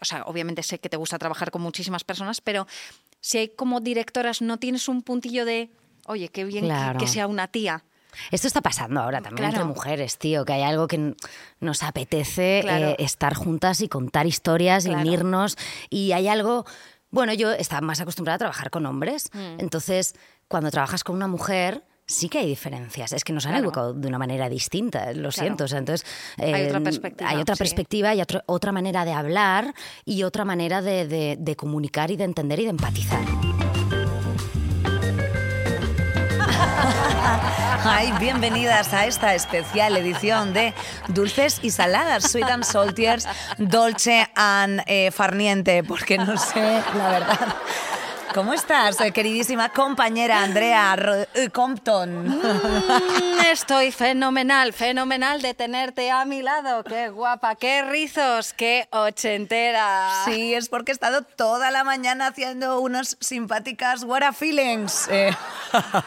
o sea, obviamente sé que te gusta trabajar con muchísimas personas, pero si hay como directoras, no tienes un puntillo de, oye, qué bien que- Claro. que sea una tía. Esto está pasando ahora también Claro. entre mujeres, tío, que hay algo que nos apetece Claro. eh, estar juntas y contar historias Claro. y unirnos. Y hay algo. Bueno, yo estaba más acostumbrada a trabajar con hombres. Mm. Entonces, cuando trabajas con una mujer. Sí que hay diferencias, es que nos han Claro. educado de una manera distinta, lo siento. o sea, entonces, Hay otra eh, perspectiva, Hay otra sí. perspectiva y otra- otra manera de hablar y otra manera de, de- de comunicar y de entender y de empatizar. Ay, bienvenidas a esta especial edición de Dulces y Saladas, Sweet and Saltiers, Dolce and eh, Farniente, porque no sé, la verdad. ¿Cómo estás, eh, queridísima compañera Andrea eh, Compton? Mm, Estoy fenomenal, fenomenal de tenerte a mi lado. Qué guapa, qué rizos, qué ochentera. Sí, es porque he estado toda la mañana haciendo unos simpáticas What a Feelings. eh.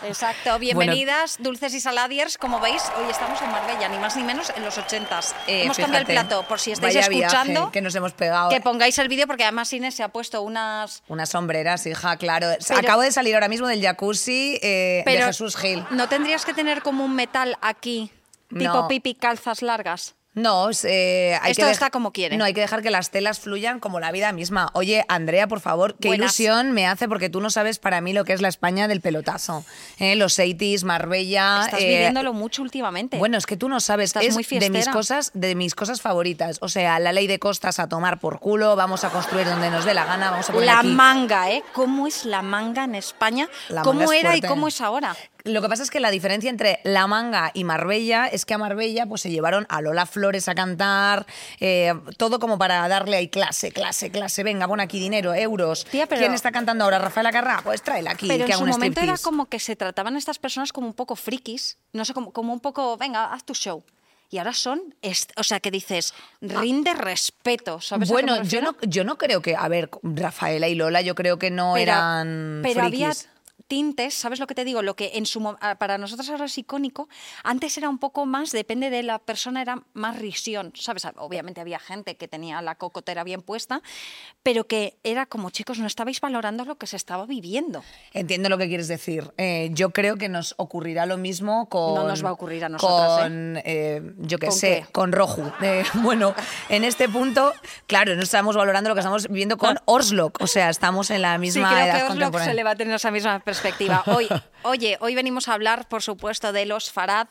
Exacto, bienvenidas, dulces y saladiers. Como veis, hoy estamos en Marbella, ni más ni menos en los ochentas. Eh, hemos cambiado el fíjate, plato, por si estáis viaje escuchando. que nos hemos pegado. que pongáis el vídeo, porque además Inés se ha puesto unas. Unas sombreras, hija, claro. Pero- Acabo de salir ahora mismo del jacuzzi eh, de Jesús Gil. ¿No tendrías que tener como un metal aquí, tipo No. pipi calzas largas? No, eh, hay Esto que está como quiere. No, hay que dejar que las telas fluyan como la vida misma. Oye, Andrea, por favor, qué Buenas. ilusión me hace porque tú no sabes para mí lo que es la España del pelotazo. ¿eh? Los 80s, Marbella. Estás eh, viviéndolo mucho últimamente. Bueno, es que tú no sabes, Estás es muy de mis cosas, de mis cosas favoritas. O sea, la ley de costas a tomar por culo, vamos a construir donde nos dé la gana, vamos a poner la aquí. manga, ¿eh? ¿Cómo es la manga en España? La ¿Cómo manga era y cómo es ahora? Lo que pasa es que la diferencia entre La Manga y Marbella es que a Marbella pues se llevaron a Lola Flores a cantar, eh, todo como para darle ahí clase, clase, clase, venga, pon aquí dinero, euros. Tía, pero- ¿Quién está cantando ahora? Rafaela Carrá, pues tráela aquí, Pero que en su momento era como que se trataban estas personas como un poco frikis, no sé, como, como un poco, venga, haz tu show. Y ahora son, o sea, que dices, rinde respeto, ¿sabes? Bueno, yo no, yo no creo que, a ver, Rafaela y Lola yo creo que no Pero- eran pero había frikis. Tintes, ¿sabes lo que te digo? Lo que en su ah, para nosotros ahora es icónico, antes era un poco más, depende de la persona, era más risión, ¿sabes? Obviamente había gente que tenía la cocotera bien puesta, pero que era como, chicos, no estabais valorando lo que se estaba viviendo. Entiendo lo que quieres decir. Eh, yo creo que nos ocurrirá lo mismo con. No nos va a ocurrir a nosotras, ¿eh? Con, eh, yo qué ¿Con sé, qué? con Roju. Eh, bueno, en este punto, claro, no estamos valorando lo que estamos viviendo con Orslock. O sea, estamos en la Sí, misma creo edad que se le va a tener esa misma perspectiva. Hoy, oye, hoy venimos a hablar, por supuesto, de los Farad,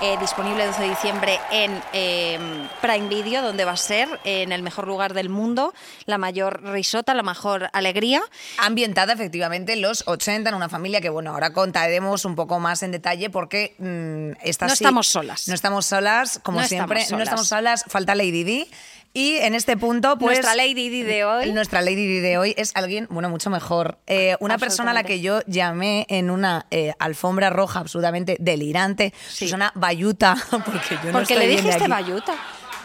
eh, disponible el 12 de diciembre en eh, Prime Video, donde va a ser en el mejor lugar del mundo, la mayor risota, la mejor alegría. Ambientada efectivamente en los 80 en una familia que, bueno, ahora contaremos un poco más en detalle porque mm, esta No sí- estamos solas. No estamos solas, como No siempre. estamos No estamos solas, falta Lady Di. Y en este punto, pues. Nuestra Lady Di de hoy. Nuestra Lady Di de hoy es alguien, bueno, mucho mejor. Eh, una persona a la que yo llamé en una eh, alfombra roja absolutamente delirante, Sí. Susana Bayuta, porque yo no Porque estoy le bien de dijiste aquí. Bayuta.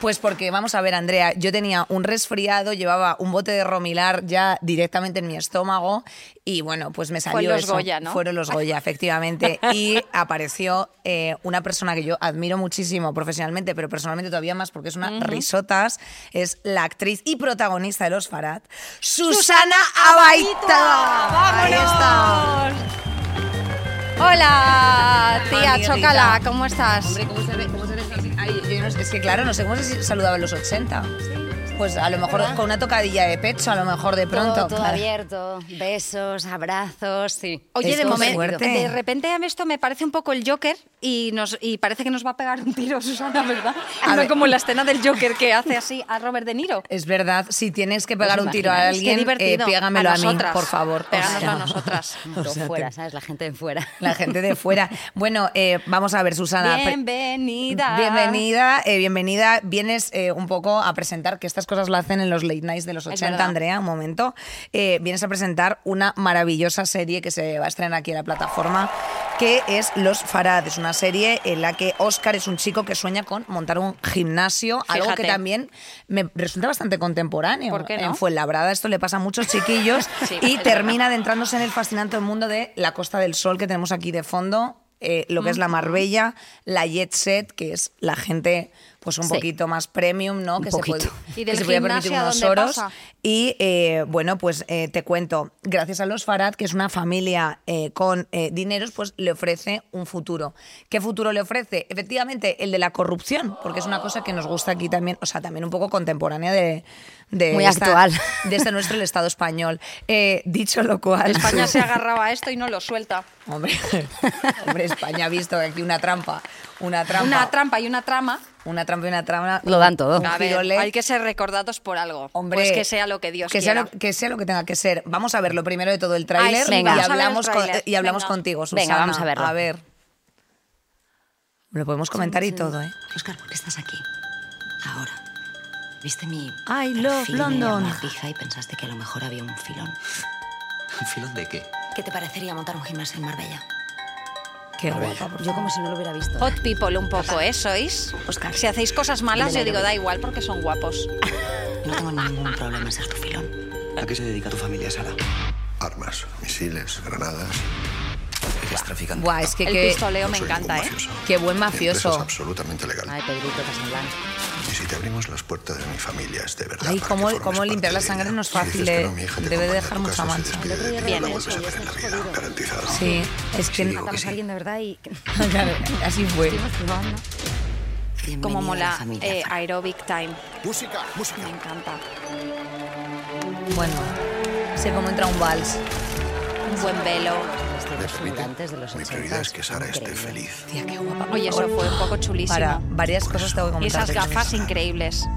Pues porque, vamos a ver, Andrea, yo tenía un resfriado, llevaba un bote de romilar ya directamente en mi estómago y bueno, pues me salió los eso. Goya, ¿no? Fueron los Goya, efectivamente. Y apareció eh, una persona que yo admiro muchísimo profesionalmente, pero personalmente todavía más porque es una risotas, es la actriz y protagonista de Los Farad, Susana Abaita. Ahí está. Hola, tía, chócala, ¿cómo estás? Hombre, ¿cómo se ve? Es que claro, no sé cómo se saludaba en los 80. Pues a lo mejor con una tocadilla de pecho, a lo mejor de pronto. Todo, todo claro. abierto, besos, abrazos, sí. Oye, Es de momento, de repente a mí esto me parece un poco el Joker y nos y parece que nos va a pegar un tiro, Susana, ¿verdad? A no ver. como la escena del Joker que hace así a Robert De Niro. Es verdad, si tienes que pegar ¿Os un tiro a alguien, eh, pégamelo a, mí, nosotras. por favor. O Péganoslo sea, a nosotras. o sea, fuera, ¿sabes? La gente de fuera. La gente de fuera. Bueno, eh, vamos a ver, Susana. Bienvenida. Bienvenida, eh, bienvenida. Vienes eh, un poco a presentar, que estas cosas lo hacen en los late nights de los Es 80, verdad. Andrea, un momento. Eh, vienes a presentar una maravillosa serie que se va a estrenar aquí en la plataforma, que es Los Farad. Es una serie en la que Oscar es un chico que sueña con montar un gimnasio, algo que también me resulta bastante contemporáneo. ¿Por qué no? En Fuenlabrada esto le pasa a muchos chiquillos Sí, y termina adentrándose en el fascinante mundo de la Costa del Sol que tenemos aquí de fondo. eh, lo que es la Marbella, la Jet Set, que es la gente pues un Sí. poquito más premium, ¿no? Un que se, puede- ¿Y que se podía permitir unos oros. pasa? Y eh, bueno, pues eh, te cuento, gracias a los Farad, que es una familia eh, con eh, dineros, pues le ofrece un futuro. ¿Qué futuro le ofrece? Efectivamente, el de la corrupción, porque es una cosa que nos gusta aquí también, o sea, también un poco contemporánea de, de Muy esta- actual. de este nuestro el Estado español. Eh, dicho lo cual, España se agarraba a esto y no lo suelta. hombre, hombre, España ha visto aquí una trampa, una trampa, Una trampa y una trama. Una trampa y una trama. Lo dan todo. A ver, hay que ser recordados por algo. Hombre, pues que sea lo que Dios que sea quiera. lo, que sea lo que tenga que ser. Vamos a ver lo primero de todo el tráiler sí, y, hablamos con- y hablamos Venga. contigo, Susana. Venga, vamos a verlo. A ver. Lo podemos comentar y todo, ¿eh? Oscar, ¿por qué estás aquí? Ahora. ¿Viste mi I love London. y pensaste que a lo mejor había un filón? ¿Un filón de qué? ¿Qué te parecería montar un gimnasio en Marbella? Qué guapa. Yo como si no lo hubiera visto. Hot people un poco, ¿eh? Sois. Oscar. Si hacéis cosas malas, yo digo, da igual porque son guapos. No tengo ningún problema en ser tu filón. ¿A qué se dedica tu familia, Sara? Armas, misiles, granadas. Eres traficante. Buah, es que El qué, pistoleo No me soy encanta, ningún ¿eh? mafioso. qué buen Mi empresa mafioso. Es absolutamente legal. Ay, Pedrito Casablanca. Si te abrimos las puertas de mi familia es de verdad. Ay, cómo, cómo limpiar la sangre no es Si fácil, dices que eh. no, mi hija te Debe dejar mucha mancha. de Bien, no la vuelves eso, a ver eso en la es vida, jodido. garantizado. Sí, es que digo que Matamos sí. a alguien de verdad y... Así fue. Como mola eh, aerobic time. Música, música. Me encanta. Bueno, sé cómo entra un vals. Un buen velo. ¿Me permite? de los Mi 80. prioridad es que Sara esté Increíble. feliz. Tía, qué guapa. Oye, eso fue un poco chulísimo. Para varias cosas tengo que comentar. esas gafas increíbles.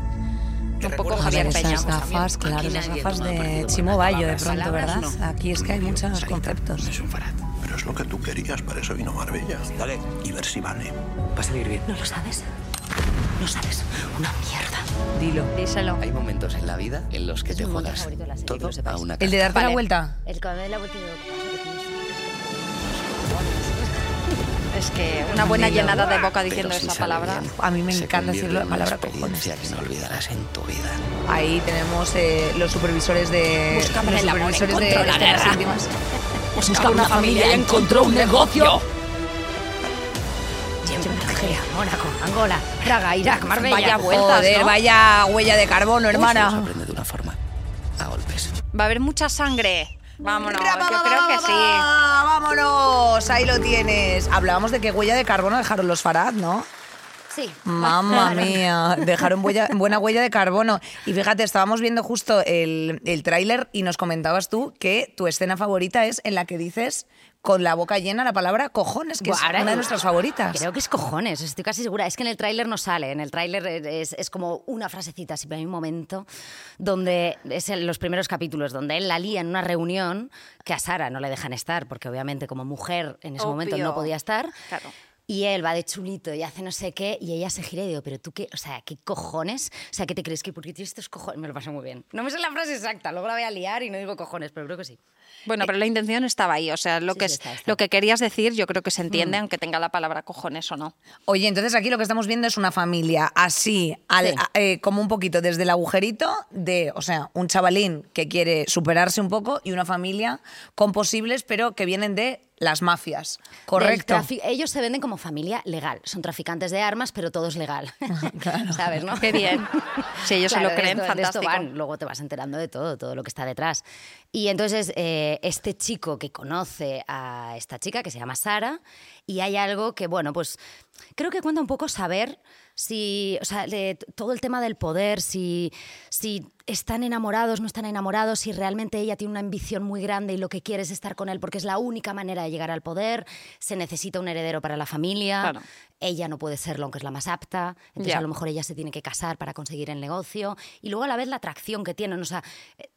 Un poco A Javier ver, Peña. esas gafas, claro, esas gafas de Chimo Bayo de pronto, ¿verdad? Aquí es que hay muchos conceptos. Es un farad. Pero es lo que tú querías, para eso vino Marbella. Dale. Y ver si vale. Va a salir bien. ¿No lo sabes? No sabes. Una mierda. Dilo. Díselo. Hay momentos en la vida en los que Es te mi juegas la todo a una El de darte la Vale. vuelta. El que me la vuelta y digo, Es que una buena llenada de boca diciendo esa palabra. bien, A mí me encanta en una palabra cojones. que no olvidarás en tu vida. Ahí tenemos eh, los supervisores de. Los supervisores de encontró la íntimas. Buscaba una familia y encontró un negocio. Argelia, Mónaco, Angola, Praga, Irak, Marbella. Vaya Joder, ¿no? vaya huella de carbono, Se hermana. aprende de una forma. A golpes. Va a haber mucha sangre. Vámonos, yo creo que sí. ¡Vámonos! Ahí lo tienes. Hablábamos de que huella de carbono dejaron los Farad, ¿no? Sí. Mamma mía, dejaron huella- buena huella de carbono. Y fíjate, estábamos viendo justo el, el tráiler y nos comentabas tú que tu escena favorita es en la que dices con la boca llena la palabra cojones, que Buah, es una de nuestras favoritas. Creo que es cojones, estoy casi segura. Es que en el tráiler no sale, en el tráiler es, es como una frasecita, siempre hay un momento donde es en los primeros capítulos, donde él la lía en una reunión que a Sara no le dejan estar, porque obviamente como mujer en ese momento no podía estar. Claro. Y él va de chulito y hace no sé qué, y ella se gira y digo, pero tú qué, o sea, ¿qué cojones? O sea, ¿qué te crees que porque tienes estos cojones? Me lo pasó muy bien. No me sé la frase exacta, luego la voy a liar y no digo cojones, pero creo que sí. Bueno, pero la intención estaba ahí. O sea, lo, Sí, que, sí, es- está, está. lo que querías decir, yo creo que se entiende, aunque tenga la palabra cojones o no. Oye, entonces aquí lo que estamos viendo es una familia así, al- Sí. a- eh, como un poquito desde el agujerito de, o sea, un chavalín que quiere superarse un poco y una familia con posibles, pero que vienen de las mafias. Correcto. Ellos se venden como familia legal. Son traficantes de armas, pero todo es legal. ¿Sabes, no? Qué bien. Si ellos se lo creen, esto- esto fantástico. van. Luego te vas enterando de todo, todo lo que está detrás. Y entonces eh, este chico que conoce a esta chica, que se llama Sara, y hay algo que, bueno, pues creo que cuenta un poco saber si, o sea, de todo el tema del poder, si, si están enamorados, no están enamorados, si realmente ella tiene una ambición muy grande y lo que quiere es estar con él porque es la única manera de llegar al poder, se necesita un heredero para la familia, Claro. ella no puede serlo aunque es la más apta, entonces a lo mejor ella se tiene que casar para conseguir el negocio y luego a la vez la atracción que tienen, o sea, eh,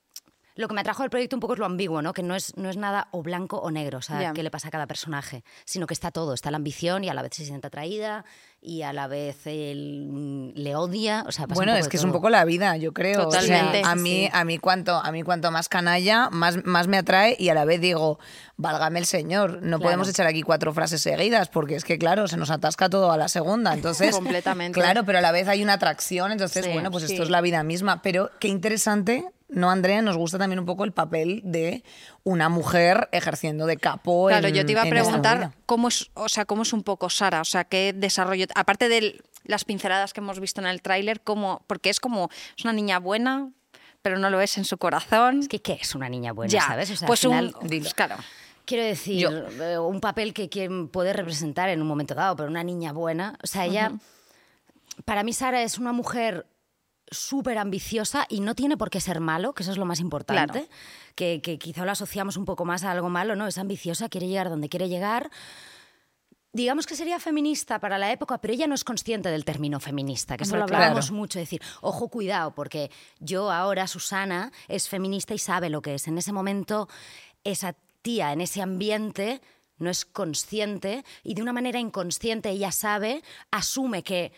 lo que me atrajo del proyecto un poco es lo ambiguo, ¿no? Que no es, no es nada o blanco o negro, o sea, Ya. qué le pasa a cada personaje, sino que está todo, está la ambición y a la vez se siente atraída y a la vez él, mm, le odia, o sea, pasa un Bueno, poco es que es un todo. poco la vida, yo creo. O sea, Totalmente. a mí, sí. a mí cuanto, a mí cuanto más canalla, más, más me atrae y a la vez digo, válgame el señor, no Claro. podemos echar aquí cuatro frases seguidas porque es que claro, se nos atasca todo a la segunda. Entonces, Completamente. Claro, pero a la vez hay una atracción, entonces Sí, bueno, pues esto sí. es la vida misma. Pero qué interesante ¿no, Andrea? Nos gusta también un poco el papel de una mujer ejerciendo de capo Claro, en- yo te iba a preguntar cómo es, o sea, cómo es un poco Sara, o sea, qué desarrollo, aparte de las pinceladas que hemos visto en el tráiler, cómo, porque es como, es una niña buena, pero no lo es en su corazón. Es que, ¿qué es una niña buena, ya, sabes? O sea, al pues final- un, pues claro. Quiero decir, eh, un papel que quien puede representar en un momento dado, pero una niña buena. O sea, ella. Para mí, Sara es una mujer súper ambiciosa y no tiene por qué ser malo, que eso es lo más importante. Claro. Que, que quizá lo asociamos un poco más a algo malo, ¿no? Es ambiciosa, quiere llegar donde quiere llegar. Digamos que sería feminista para la época, pero ella no es consciente del término feminista, que eso lo hablábamos claro. mucho, decir, ojo, cuidado, porque yo ahora, Susana, es feminista y sabe lo que es. En ese momento, esa tía en ese ambiente no es consciente y de una manera inconsciente ella sabe, asume que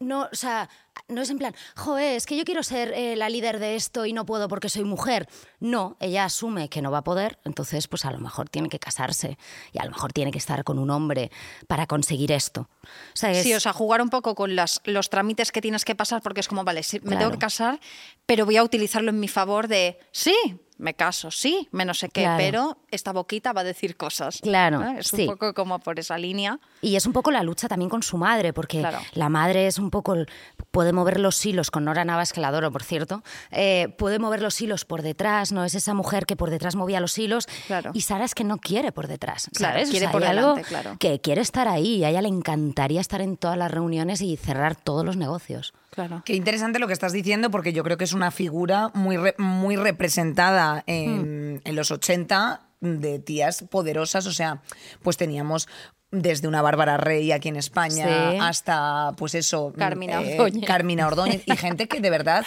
no, o sea, no es en plan, joder, es que yo quiero ser eh, la líder de esto y no puedo porque soy mujer. No, ella asume que no va a poder, entonces pues a lo mejor tiene que casarse y a lo mejor tiene que estar con un hombre para conseguir esto. O sea, es- Sí, o sea, jugar un poco con las, los trámites que tienes que pasar, porque es como, vale, sí, me Claro. tengo que casar, pero voy a utilizarlo en mi favor de, sí, me caso, sí, me no sé qué, Claro. pero esta boquita va a decir cosas. Claro, ¿no? Es sí. un poco como por esa línea. Y es un poco la lucha también con su madre, porque Claro. la madre es un poco, el- puede mover los hilos, con Nora Navas, que la adoro, por cierto, eh, puede mover los hilos por detrás, ¿no? Es esa mujer que por detrás movía los hilos. Claro. Y Sara es que no quiere por detrás, Claro, ¿sabes? O quiere sea, por delante, claro. que quiere estar ahí a ella le encantaría estar en todas las reuniones y cerrar todos los negocios. Claro. Qué interesante lo que estás diciendo porque yo creo que es una figura muy, re- muy representada en, en los 80 de tías poderosas. O sea, pues teníamos desde una Bárbara Rey aquí en España Sí. hasta, pues eso, Carmina eh, Ordóñez. Carmina Ordóñez y gente que de verdad,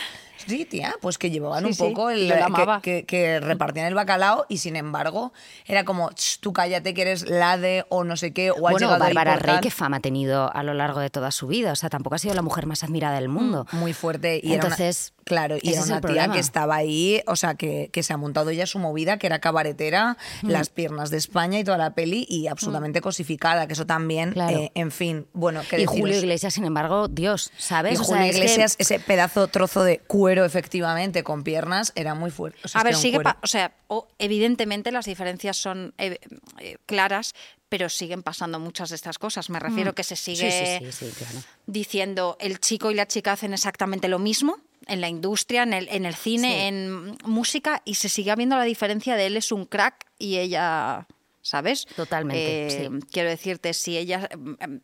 sí, tía, pues que llevaban Sí, un sí, poco el. que- que, que repartían el bacalao y sin embargo era como, "Ch, tú cállate que eres la de o no sé qué, o bueno, Bárbara Rey, tal". qué fama ha tenido a lo largo de toda su vida. O sea, tampoco ha sido la mujer más admirada del mundo. muy fuerte y Entonces, era una, claro y era una tía problema. que estaba ahí o sea que, que se ha montado ella su movida que era cabaretera Mm. las piernas de España y toda la peli y absolutamente cosificada que eso también Claro. eh, en fin bueno qué Y Julio. Iglesias, sin embargo, Dios, ¿sabes? y O sea, Julio es que- Iglesias ese pedazo trozo de cuero efectivamente con piernas era muy fuerte O sea, A ver, sigue, cuero. o sea, evidentemente las diferencias son eh, eh, claras, pero siguen pasando muchas de estas cosas. Me refiero que se Mm. Sigue sí, sí, sí, claro. diciendo el chico y la chica hacen exactamente lo mismo en la industria, en el, en el cine, en música, y se sigue viendo la diferencia de él es un crack y ella... ¿Sabes? Totalmente, Eh, sí. Quiero decirte, si ella.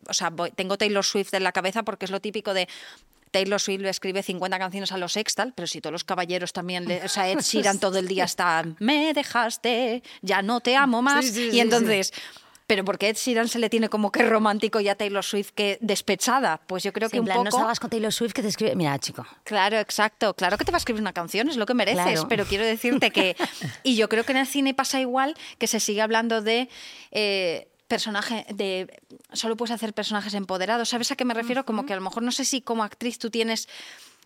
O sea, voy- tengo Taylor Swift en la cabeza porque es lo típico de. Taylor Swift le escribe 50 canciones a los Sextal, pero si todos los caballeros también, le- o sea, Ed Sheeran todo el día está, me dejaste, ya no te amo más. Sí, sí, y sí, entonces, pero porque Ed Sheeran se le tiene como que romántico y a Taylor Swift que despechada, pues yo creo Sí, que en un plan, no poco... salgas con Taylor Swift que te escribe. Mira, chico. Claro, exacto. Claro que te va a escribir una canción, es lo que mereces, Claro. pero quiero decirte que... Y yo creo que en el cine pasa igual, que se sigue hablando de... eh, personaje de solo puedes hacer personajes empoderados. Sabes a qué me refiero como que a lo mejor no sé si como actriz tú tienes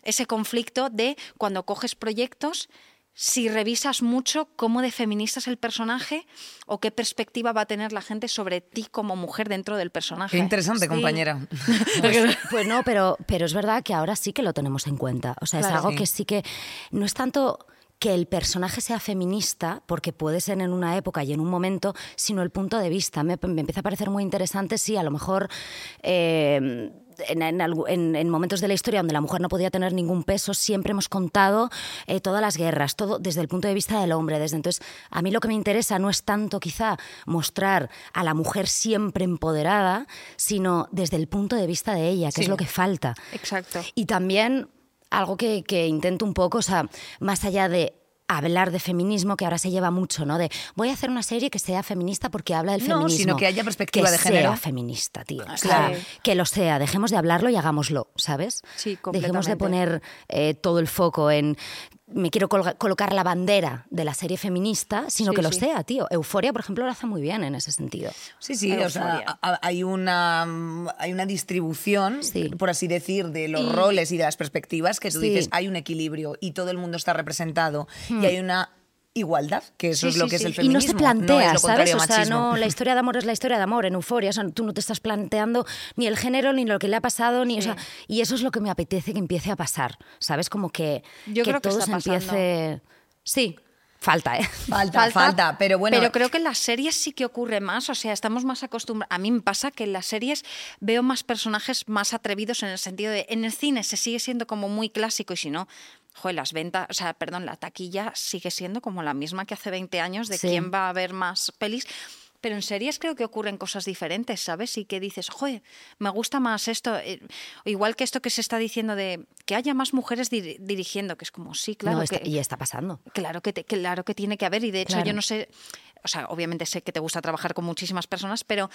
ese conflicto de cuando coges proyectos si revisas mucho cómo de feminista es el personaje o qué perspectiva va a tener la gente sobre ti como mujer dentro del personaje. Qué interesante compañera. Pues, pues no, pero, pero es verdad que ahora sí que lo tenemos en cuenta. O sea, es algo Sí. que sí que no es tanto que el personaje sea feminista, porque puede ser en una época y en un momento, sino el punto de vista. Me, me empieza a parecer muy interesante, sí, a lo mejor eh, en, momentos de la historia donde la mujer no podía tener ningún peso, siempre hemos contado eh, todas las guerras, todo desde el punto de vista del hombre. Desde entonces, a mí lo que me interesa no es tanto quizá mostrar a la mujer siempre empoderada, sino desde el punto de vista de ella, que es lo que falta. Exacto. Y también algo que, que intento un poco, o sea, más allá de hablar de feminismo, que ahora se lleva mucho, ¿no? De voy a hacer una serie que sea feminista porque habla del No, feminismo. sino que haya perspectiva Que de género. sea feminista, tío. O Claro. sea, que lo sea. Dejemos de hablarlo y hagámoslo, ¿sabes? Sí, Dejemos de completamente. poner eh, todo el foco en me quiero colocar la bandera de la serie feminista, sino Sí, que lo sí. sea, tío. Euforia, por ejemplo, lo hace muy bien en ese sentido. Sí, sí, o sea, hay una, hay una distribución, Sí. por así decir, de los roles y de las perspectivas que tú dices, hay un equilibrio y todo el mundo está representado y hay una igualdad, que eso Sí, es lo sí, que es el Y no feminismo. se plantea, ¿sabes? O sea, no, la historia de amor es la historia de amor en euforia. O sea, tú no te estás planteando ni el género, ni lo que le ha pasado, ni. O sea, y eso es lo que me apetece que empiece a pasar. ¿Sabes? Como que, Yo que creo que todo está se empiece. Sí, falta, ¿eh? Falta, falta, pero bueno. Pero creo que en las series sí que ocurre más, o sea, estamos más acostumbrados. A mí me pasa que en las series veo más personajes más atrevidos en el sentido de. En el cine se sigue siendo como muy clásico y si no. Joder, las ventas, o sea, perdón, la taquilla sigue siendo como la misma que hace 20 años de Sí. quién va a ver más pelis. Pero en series creo que ocurren cosas diferentes, ¿sabes? Y que dices, joder, me gusta más esto. eh, igual que esto que se está diciendo de que haya más mujeres dir- dirigiendo, que es como, sí, claro. No, está- que, y está pasando. Claro que, te- claro que tiene que haber y de hecho Claro. yo no sé, o sea, obviamente sé que te gusta trabajar con muchísimas personas, pero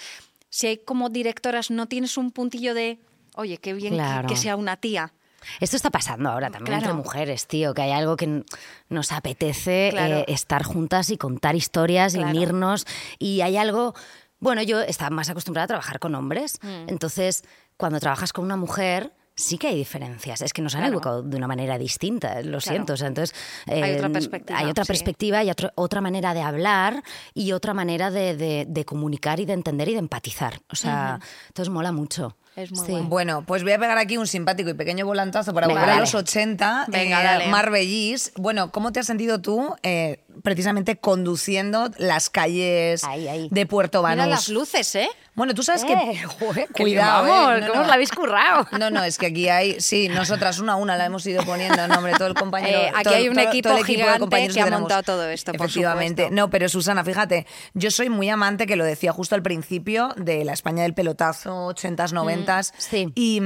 si hay como directoras no tienes un puntillo de, oye, qué bien que, sea una tía. Esto está pasando ahora también entre Claro. mujeres, tío, que hay algo que nos apetece Claro. eh, estar juntas y contar historias y unirnos. Y hay algo. Bueno, yo estaba más acostumbrada a trabajar con hombres. Mm. Entonces, cuando trabajas con una mujer. Sí que hay diferencias, es que nos han Claro. educado de una manera distinta, lo siento. O sea, entonces, Hay otra eh, perspectiva, Hay otra sí. perspectiva y otro- otra manera de hablar y otra manera de, de- de comunicar y de entender y de empatizar. O sea, entonces mola mucho. Es muy Sí. guay. Bueno, pues voy a pegar aquí un simpático y pequeño volantazo para Venga, volver a dale. los 80. Venga, eh, dale. Marbellis. Bueno, ¿cómo te has sentido tú eh, precisamente conduciendo las calles Ahí, ahí. de Puerto Mira Banús? las luces, ¿eh? Bueno, tú sabes Eh, que... joder, que Cuidado, vamos, eh, no, ¿cómo no. os la habéis currado? No, no, es que aquí hay, sí, nosotras una a una la hemos ido poniendo, no, hombre, todo el compañero. Eh, aquí todo- hay un todo- equipo todo el equipo de gigante compañeros que ha montado todo esto, Efectivamente. No, pero Susana, fíjate, yo soy muy amante, que lo decía justo al principio, de la España del pelotazo, 80s, 90s. sí. Y.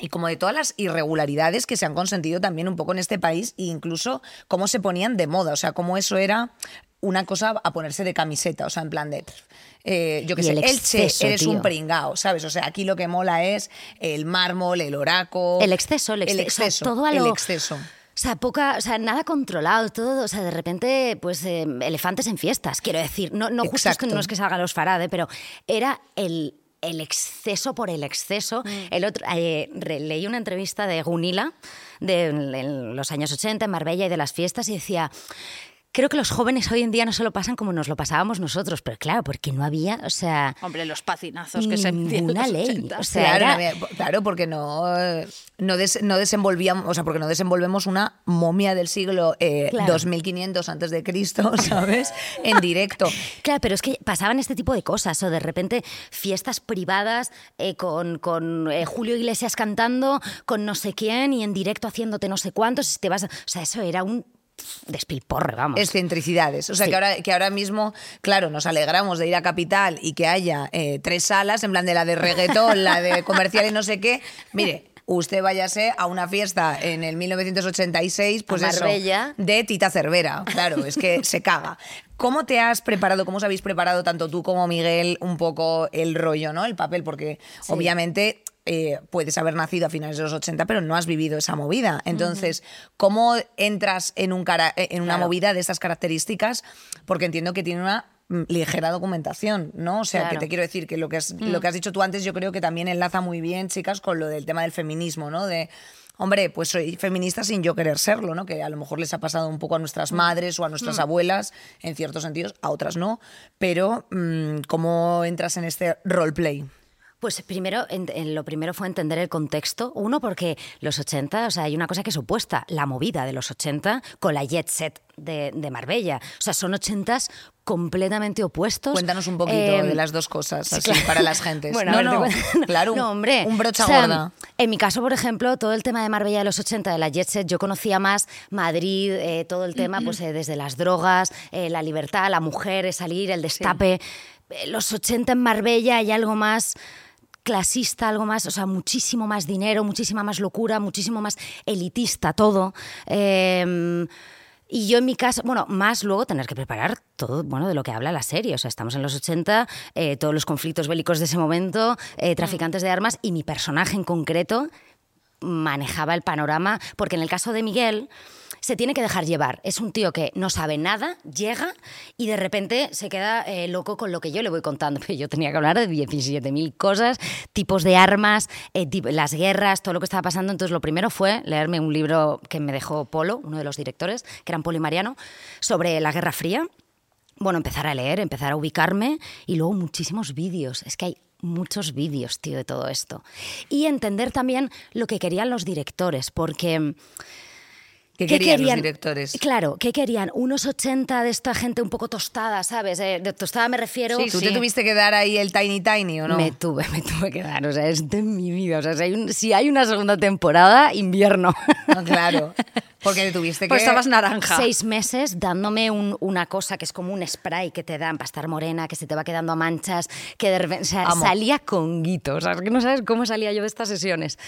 y como de todas las irregularidades que se han consentido también un poco en este país, e incluso cómo se ponían de moda, o sea, cómo eso era una cosa a ponerse de camiseta, o sea, en plan de, eh, yo qué sé, el Elche, exceso, eres un pringao, ¿sabes? O sea, aquí lo que mola es el mármol, el oraco. El exceso, el exceso. El exceso, todo a el lo- exceso. O sea, poca, o sea, nada controlado, todo, o sea, de repente, pues eh, elefantes en fiestas, quiero decir, no, no justo es que no es que salga los Farade, pero era el, el exceso por el exceso. El otro, eh, leí una entrevista de Gunila de en los años 80 en Marbella y de las fiestas y decía, creo que los jóvenes hoy en día no se lo pasan como nos lo pasábamos nosotros, pero claro, porque no había, o sea, Hombre, los pacinazos que se ninguna ley. 80. O sea, Claro, era- no había- claro, porque no, no, des- no desenvolvíamos, o sea, porque no desenvolvemos una momia del siglo eh, Claro. 2500 antes de Cristo, ¿sabes? En directo. Claro, pero es que pasaban este tipo de cosas, o de repente fiestas privadas eh, con, con, eh, Julio Iglesias cantando, con no sé quién y en directo haciéndote no sé cuántos, y te vas, a- o sea, eso era un despilporre, vamos. Excentricidades. O sea, Sí. que, ahora, que ahora mismo, claro, nos alegramos de ir a Capital y que haya eh, tres salas, en plan de la de reggaetón, la de comercial y no sé qué. Mire. Usted váyase a una fiesta en el 1986, pues eso, de Tita Cervera. Claro, es que se caga. ¿Cómo te has preparado, cómo os habéis preparado tanto tú como Miguel un poco el rollo, ¿no? El papel, porque obviamente eh, puedes haber nacido a finales de los 80, pero no has vivido esa movida. Entonces, ¿cómo entras en, un cara- en una Claro. movida de estas características? Porque entiendo que tiene una mm, ligera documentación, ¿no? O sea, que te quiero decir que lo que, has, lo que has dicho tú antes yo creo que también enlaza muy bien, chicas, con lo del tema del feminismo, ¿no? De, hombre, pues soy feminista sin yo querer serlo, ¿no? Que a lo mejor les ha pasado un poco a nuestras madres o a nuestras abuelas, en ciertos sentidos, a otras no, pero mm, ¿cómo entras en este roleplay? Pues primero, en- en lo primero fue entender el contexto. Uno, porque los 80, o sea, hay una cosa que es opuesta, la movida de los 80 con la jet set de, de Marbella. O sea, son 80s completamente opuestos. Cuéntanos un poquito Eh, de las dos cosas, sí, así, claro. para las gentes. Bueno, no, no, claro, no, hombre. un brocha O sea, gorda. En mi caso, por ejemplo, todo el tema de Marbella de los 80, de la jet set, yo conocía más Madrid, eh, todo el tema, pues eh, desde las drogas, eh, la libertad, la mujer, salir, el destape. Los 80 en Marbella hay algo más clasista, algo más, o sea, muchísimo más dinero, muchísima más locura, muchísimo más elitista todo. Eh, y yo en mi caso, bueno, más luego tener que preparar todo, bueno, de lo que habla la serie. O sea, estamos en los 80, eh, todos los conflictos bélicos de ese momento, eh, traficantes de armas y mi personaje en concreto manejaba el panorama, porque en el caso de Miguel, se tiene que dejar llevar. Es un tío que no sabe nada, llega y de repente se queda eh, loco con lo que yo le voy contando. Pero yo tenía que hablar de 17.000 cosas, tipos de armas, eh, las guerras, todo lo que estaba pasando. Entonces lo primero fue leerme un libro que me dejó Polo, uno de los directores, que eran Polo y Mariano, sobre la Guerra Fría. Bueno, empezar a leer, empezar a ubicarme y luego muchísimos vídeos. Es que hay muchos vídeos, tío, de todo esto. Y entender también lo que querían los directores, porque... ¿Qué ¿Qué querían, querían? los directores? Claro, ¿qué querían? Unos 80 de esta gente un poco tostada, ¿sabes? Eh, de tostada me refiero... ¿Tú te tuviste que dar ahí el tiny tiny o no? Me tuve, me tuve que dar, o sea, es de mi vida. O sea, si hay, un- si hay una segunda temporada, invierno. No, claro. Porque te tuviste que... Pues estabas naranja. Seis meses dándome un- una cosa que es como un spray que te dan para estar morena, que se te va quedando a manchas, que de repente o sea, Amo. salía con guito. O sea, es que no sabes cómo salía yo de estas sesiones.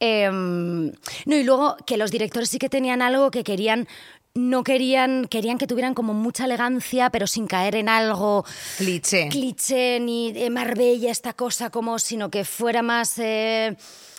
Em, no, y luego que los directores sí que tenían algo que querían. No querían, querían que tuvieran como mucha elegancia, pero sin caer en algo Cliché. cliché ni de Marbella, esta cosa como, sino que fuera más eh,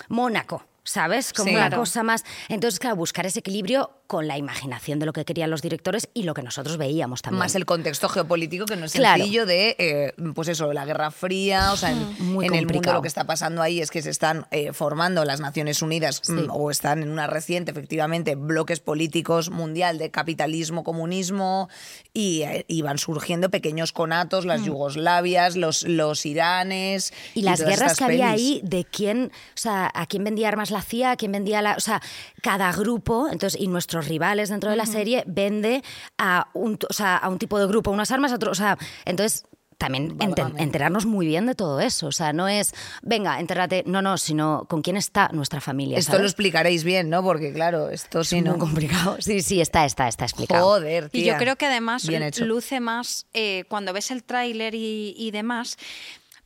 Mónaco. ¿Sabes? Como Sí. una Claro. cosa más. Entonces, claro, buscar ese equilibrio con la imaginación de lo que querían los directores y lo que nosotros veíamos también. Más el contexto geopolítico que no es Claro. sencillo de, eh, pues eso, la Guerra Fría, o sea, en, Muy en el mundo lo que está pasando ahí es que se están eh, formando las Naciones Unidas mm, o están en una reciente, efectivamente, bloques políticos mundial de capitalismo, comunismo y, eh, y van surgiendo pequeños conatos, las Yugoslavias, los, los Iranes. Mm. Y las guerras que había ahí, de quién, o sea, a quién vendía armas la CIA, a quién vendía la. O sea, cada grupo, entonces, y nuestros rivales dentro de la serie, vende a un, o sea, a un tipo de grupo unas armas, a otro. O sea, entonces. También enterarnos muy bien de todo eso. O sea, no es, venga, entérate, no, no, sino con quién está nuestra familia. Esto lo explicaréis bien, ¿no? Porque claro, esto sí es no. muy complicado. Sí, sí, está, está, está explicado. Joder, Y tía. yo creo que además Bien hecho. luce más, eh, cuando ves el tráiler y, y demás,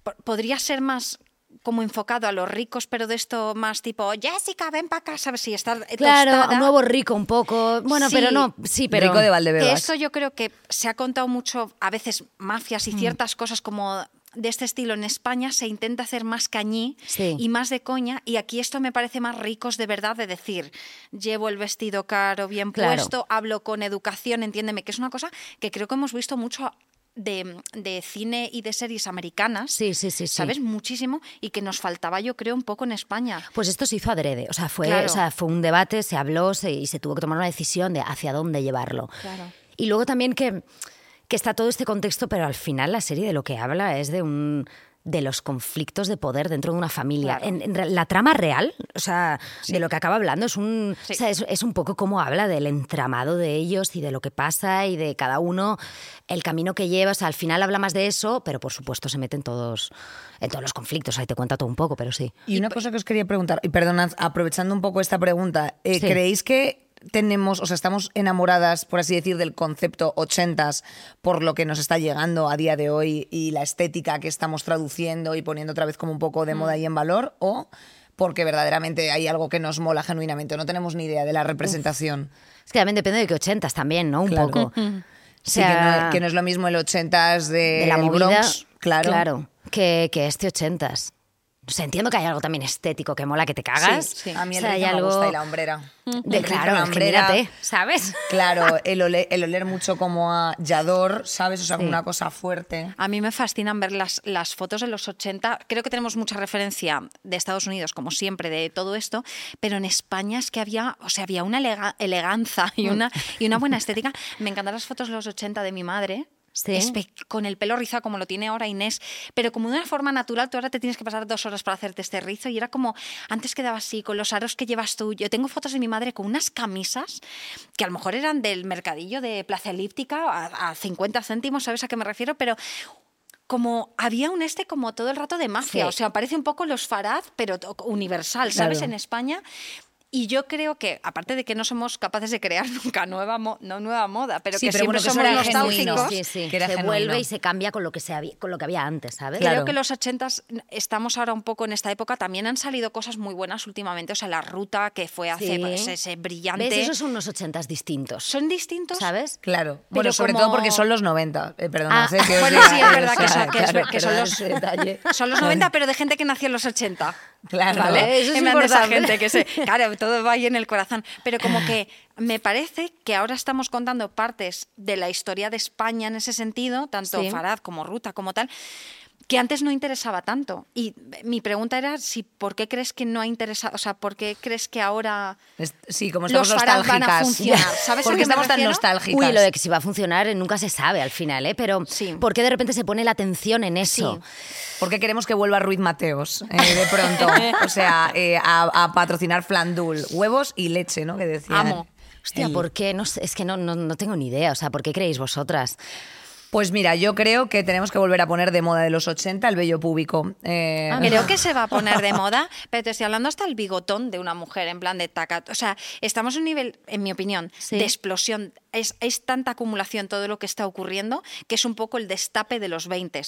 po- podría ser más como enfocado a los ricos, pero de esto más tipo, Jessica, ven para acá, ¿sabes? Si está Claro, tostada. nuevo rico un poco. Bueno, Sí. pero no, sí, pero. Rico de Que Valdebebas. esto yo creo que se ha contado mucho, a veces mafias Mm. y ciertas cosas como de este estilo en España se intenta hacer más cañí Sí. y más de coña y aquí esto me parece más ricos de verdad de decir llevo el vestido caro bien Claro. puesto hablo con educación entiéndeme que es una cosa que creo que hemos visto mucho de, de cine y de series americanas Sí, sí, sí, sí. sabes muchísimo y que nos faltaba yo creo un poco en España Pues esto se hizo adrede, o sea, fue, Claro. o sea, fue un debate, se habló se- y se tuvo que tomar una decisión de hacia dónde llevarlo. Claro. Y luego también que, que está todo este contexto, pero al final la serie de lo que habla es de un de los conflictos de poder dentro de una familia. Claro. En, la trama real, o sea, de lo que acaba hablando, es un, Sí. o sea, es, es un poco como habla del entramado de ellos y de lo que pasa y de cada uno, el camino que lleva. O sea, al final habla más de eso, pero por supuesto se meten todos en todos los conflictos. Ahí te cuenta todo un poco, pero sí. Y una cosa que os quería preguntar, y perdonad, aprovechando un poco esta pregunta, eh, Sí. ¿creéis que tenemos, o sea, estamos enamoradas, por así decir, del concepto ochentas por lo que nos está llegando a día de hoy y la estética que estamos traduciendo y poniendo otra vez como un poco de moda y en valor? ¿O porque verdaderamente hay algo que nos mola genuinamente? o No tenemos ni idea de la representación. Es que también depende de qué ochentas también, ¿no? Un Claro. poco. O Sí, que, no, que no es lo mismo el ochentas de, de la el movida, Bronx, claro. que, que este ochentas. O sea, entiendo que hay algo también estético que mola que te cagas. Sí, sí. A mí O el sea, hay ritmo me algo gusta y la hombrera. de El claro, la es que hombrera. mírate, ¿sabes? Claro, el oler, el oler mucho como a Yador, ¿sabes? O sea, como Sí. una cosa fuerte. A mí me fascinan ver las, las fotos de los 80. Creo que tenemos mucha referencia de Estados Unidos, como siempre, de todo esto, pero en España es que había, o sea, había una elega- eleganza y una, y una buena estética. Me encantan las fotos de los 80 de mi madre. Sí. con el pelo rizado como lo tiene ahora Inés, pero como de una forma natural, tú ahora te tienes que pasar dos horas para hacerte este rizo y era como, antes quedaba así, con los aros que llevas tú. Yo tengo fotos de mi madre con unas camisas que a lo mejor eran del mercadillo de Plaza Elíptica a, a 50 céntimos, ¿sabes a qué me refiero? Pero como había un este como todo el rato de mafia, Sí. o sea, parece un poco los Farad, pero universal, ¿sabes? Claro. En España. Y yo creo que, aparte de que no somos capaces de crear nunca nueva, mo- no nueva moda, pero Sí, que pero siempre bueno, somos nostálgicos, Sí, sí. Se genuino. vuelve y se cambia con lo que, se había, con lo que había antes, ¿sabes? Claro. Creo que los 80 estamos ahora un poco en esta época. También han salido cosas muy buenas últimamente. O sea, la ruta que fue hace Sí. pues, ese brillante. ¿Ves? Esos son unos ochentas distintos. Son distintos. ¿Sabes? Claro. Pero bueno, sobre como- todo porque son los 90. Eh, perdona, Ah, sé bueno, sí, es verdad que son, que es- claro, que son los, son los 90, pero de gente que nació en los 80. Claro. ¿Vale? Eso es de esa importante. gente que se. Claro, todo va ahí en el corazón. Pero como que me parece que ahora estamos contando partes de la historia de España en ese sentido, tanto Sí. Farad como Ruta como tal, que antes no interesaba tanto. Y mi pregunta era si por qué crees que no ha interesado, o sea, por qué crees que ahora Es- Sí, como los estamos Farad van a nostálgicas. funcionar. ¿Sabes Porque estamos tan nostálgicas. Uy, lo de que si va a funcionar eh, nunca se sabe al final, ¿eh? Pero Sí. ¿por qué de repente se pone la atención en eso? Porque queremos que vuelva Ruiz Mateos eh, de pronto. o sea, eh, a, a patrocinar Flandul. Huevos y leche, ¿no? Que decían. Amo. Hostia, El- ¿por qué? No sé, es que no, no, no tengo ni idea. O sea, ¿por qué creéis vosotras? Pues mira, yo creo que tenemos que volver a poner de moda de los 80 el vello púbico. Eh, Ah, Creo que se va a poner de moda, pero te estoy hablando hasta el bigotón de una mujer, en plan de taca. O sea, estamos en un nivel, en mi opinión, Sí. de explosión. Es, es tanta acumulación todo lo que está ocurriendo que es un poco el destape de los 20.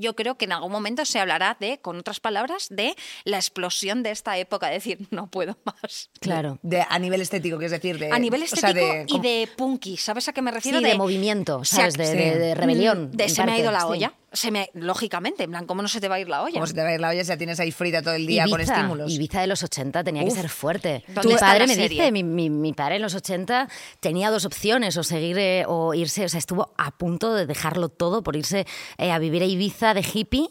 Yo creo que en algún momento se hablará de, con otras palabras, de la explosión de esta época. Es decir, no puedo más. Claro. de- a nivel estético, que es decir, de. A nivel o sea, estético de- y de punky, ¿sabes a qué me refiero? Sí, de movimiento, ¿sabes? De, sí. de- de rebelión. Mm, De se me ha ido la sí. Se me, lógicamente, en plan, ¿cómo no se te va a ir la olla? Como se te va a ir la olla si la tienes ahí frita todo el día con Ibiza, estímulos. Ibiza de los 80 tenía que ser fuerte. ¿Dónde Mi está padre me serie? dice, mi, mi- mi padre en los 80 tenía dos opciones, o seguir eh, o irse, o sea, estuvo a punto de dejarlo todo por irse eh, a vivir a Ibiza de hippie.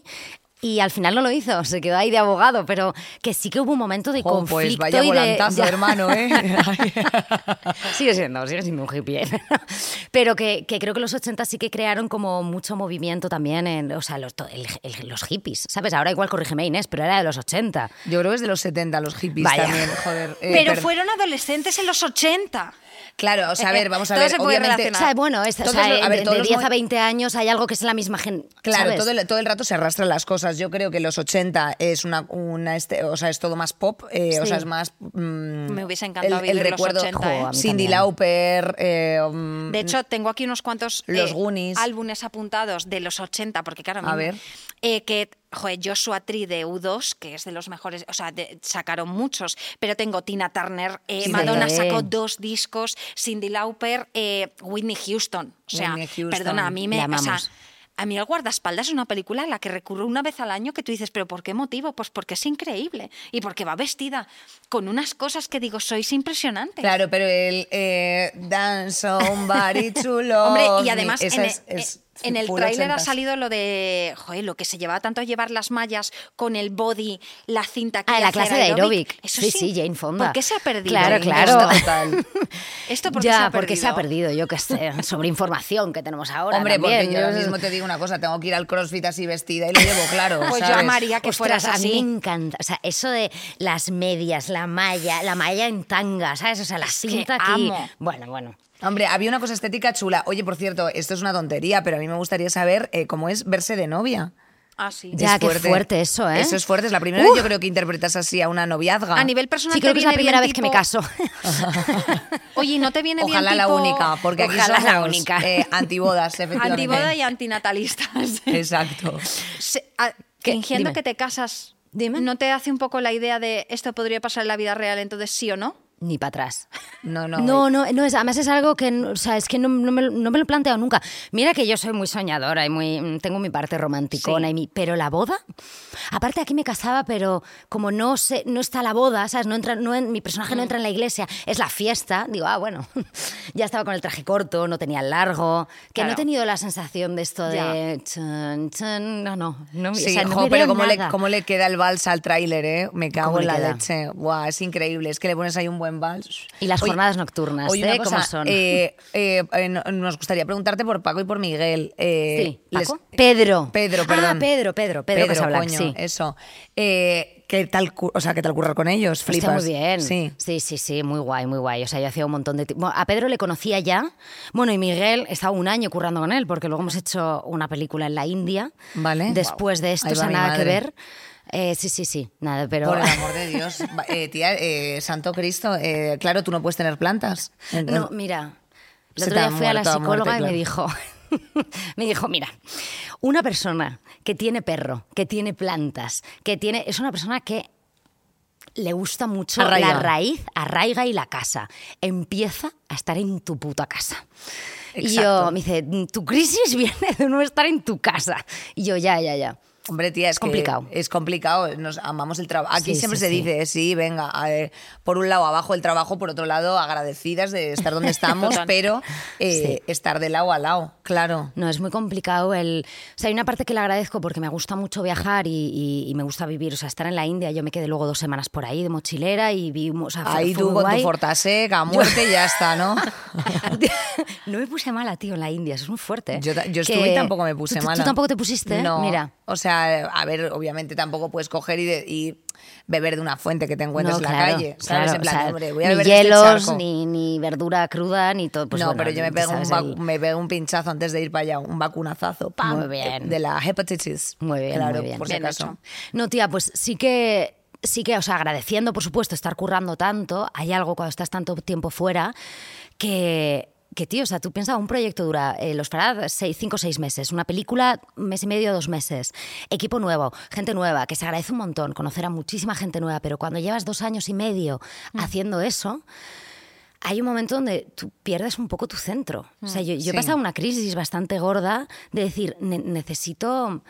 Y al final no lo hizo, se quedó ahí de abogado, pero que sí que hubo un momento de Jo, conflicto pues vaya y de... volantazo, Ya. hermano, ¿eh? sigue siendo, sigue siendo un hippie. ¿eh? Pero que, que creo que los 80 sí que crearon como mucho movimiento también en, o sea, los, el- el- los hippies, ¿sabes? Ahora igual corrígeme Inés, pero era de los 80. Yo creo que es de los 70 los hippies Vaya. también, joder. eh, pero per- fueron adolescentes en los 80. Claro, o sea, a ver, vamos a Todo ver. se puede obviamente, O sea, bueno, es, o sea, los- a ver, de, de los 10 mo- a 20 años hay algo que es la misma gente. Claro, todo el, todo el rato se arrastran las cosas. Yo creo que los 80 es una, una este, o sea, es todo más pop, eh, o sea, es más mm, Me hubiese encantado el, el vivir los recuerdo 80, Jo, ¿eh? Cindy también. Lauper, eh, mm, De hecho, tengo aquí unos cuantos Los Goonies. álbumes apuntados de los 80, porque claro, A mí- ver. eh, que joder, Joshua Tree de U2, que es de los mejores, o sea, de- sacaron muchos, pero tengo Tina Turner, eh, Sí, Madonna sacó dos discos, Cindy Lauper, eh, Whitney Houston. O sea, Whitney Houston. perdona, a mí me... O sea. A mí El guardaespaldas es una película a la que recurro una vez al año que tú dices, ¿pero por qué motivo? Pues porque es increíble y porque va vestida con unas cosas que digo, sois impresionantes. Claro, pero el eh, Dance Somebody to Love Hombre, y además en, es- es en el tráiler ha salido lo de, joder, lo que se llevaba tanto llevar las mallas con el body, la cinta que Ah, la clase de aeróbic. Eso Sí, sí, Jane Fonda. ¿Por qué se ha perdido? Claro, esto? claro. ¿Esto por qué ya, se ha porque se ha perdido? perdido, yo qué sé, sobre información que tenemos ahora. Hombre, porque yo ahora mismo te digo una cosa, tengo que ir al CrossFit así vestida y lo llevo claro. Pues yo ¿sabes? amaría que Ostras, fueras a mí así. me encanta. O sea, eso de las medias, la malla, la malla en tanga, ¿sabes? O sea, la que cinta aquí. amo. Bueno, bueno. Hombre, había una cosa estética chula. Oye, por cierto, esto es una tontería, pero a mí me gustaría saber eh, cómo es verse de novia. Ah, sí. Ya, Es qué fuerte eso, ¿eh? Eso es fuerte. Es la primera vez yo creo que interpretas así a una noviazga. A nivel personal Sí, creo que es la primera vez que me tipo- caso. Oye, ¿y ¿no te viene Ojalá bien la tipo única, porque aquí Ojalá la somos única. eh, antibodas, efectivamente. Antiboda y antinatalistas. Exacto. Se- a- fingiendo Dime. que te casas, Dime. ¿no te hace un poco la idea de esto podría pasar en la vida real, entonces sí o no? Ni para atrás. No, no. No, no, no es, además es algo que, o sea, es que no, no me, no me lo he planteado nunca. Mira que yo soy muy soñadora y muy, mm, tengo mi parte romanticona, Sí. y mi, pero la boda, aparte aquí me casaba, pero como no sé, no está la boda, ¿sabes? No entra, no en- mi personaje Mm. no entra en la iglesia, es la fiesta, digo, ah, bueno, ya estaba con el traje corto, no tenía el largo, que no he Claro. tenido la sensación de esto de, chan, chan, no, no, no, Sí, o sea, jo, pero cómo le, cómo le queda el vals al tráiler, ¿eh? Me cago ¿Cómo en la queda? leche. Buah, es increíble. Es que le pones ahí un buen vals. Y las jornadas nocturnas, oye, ¿eh? ¿Cómo cosa, son? eh, eh, no- nos gustaría preguntarte por Paco y por Miguel. Sí, ¿Paco? les- Pedro. Pedro, Ah, perdón. Pedro, Pedro, Pedro Casablanca, coño, sí. eso. ¿Qué tal, o sea, qué tal currar con ellos? Está Flipas. muy bien. Sí. sí, sí, sí, muy guay, muy guay. O sea, yo hacía un montón de tiempo. A Pedro le conocía ya. Bueno, y Miguel estaba un año currando con él, porque luego hemos hecho una película en la India. Vale. Después de esto, o sea, nada que ver. Eh, sí, sí, sí, nada, pero. Por el amor de Dios. Eh, tía, eh, Santo Cristo, eh, claro, tú no puedes tener plantas. Entonces- No, mira. El otro día fui a la muerte, psicóloga y me dijo, me dijo, mira, una persona que tiene perro, que tiene plantas, que tiene, es una persona que le gusta mucho Arraiga. la raíz, arraiga y la casa. Empieza a estar en tu puta casa. Y yo, me dice, tu crisis viene de no estar en tu casa. Y yo, ya, ya, ya. Hombre, tía, es que Complicado. es complicado. Nos amamos el trabajo. Aquí Sí, siempre sí, se sí. dice, sí, venga, a ver, por un lado abajo el trabajo, por otro lado agradecidas de estar donde estamos, pero eh, estar de lado a lado, claro. No, es muy complicado el... O sea, hay una parte que le agradezco porque me gusta mucho viajar y, y- y me gusta vivir, o sea, estar en la India. Yo me quedé luego dos semanas por ahí de mochilera y vi... O sea, Ahí tú con tu guay. Fortasec a muerte y ya está, ¿no? no me puse mala, tío, en la India, eso es muy fuerte. Yo, ta- yo Que- estuve y tampoco me puse ¿Tú- tú- mala. ¿Tú tampoco te pusiste? No. Mira. O sea, a ver, obviamente tampoco puedes coger y, de- y beber de una fuente que te encuentres No, en la claro, calle. ¿Sabes? claro, en plan, o sea, hombre, voy a ni este hielos, ni, ni verdura cruda, ni todo. Pues no, bueno, pero yo me pego, un me pego un pinchazo antes de ir para allá, un vacunazazo. ¡pam! Muy bien. De la hepatitis. Muy bien, claro, muy bien. por si Bien acaso. No, tía, pues sí que. Sí que, o sea, agradeciendo, por supuesto, estar currando tanto, hay algo cuando estás tanto tiempo fuera que, que tío, o sea, tú piensas, un proyecto dura, eh, los fará seis, cinco o seis meses, una película, mes y medio, dos meses, equipo nuevo, gente nueva, que se agradece un montón, conocer a muchísima gente nueva, pero cuando llevas dos años y medio haciendo eso, hay un momento donde tú pierdes un poco tu centro. O sea, yo, yo Sí. he pasado una crisis bastante gorda de decir, "Ne- necesito...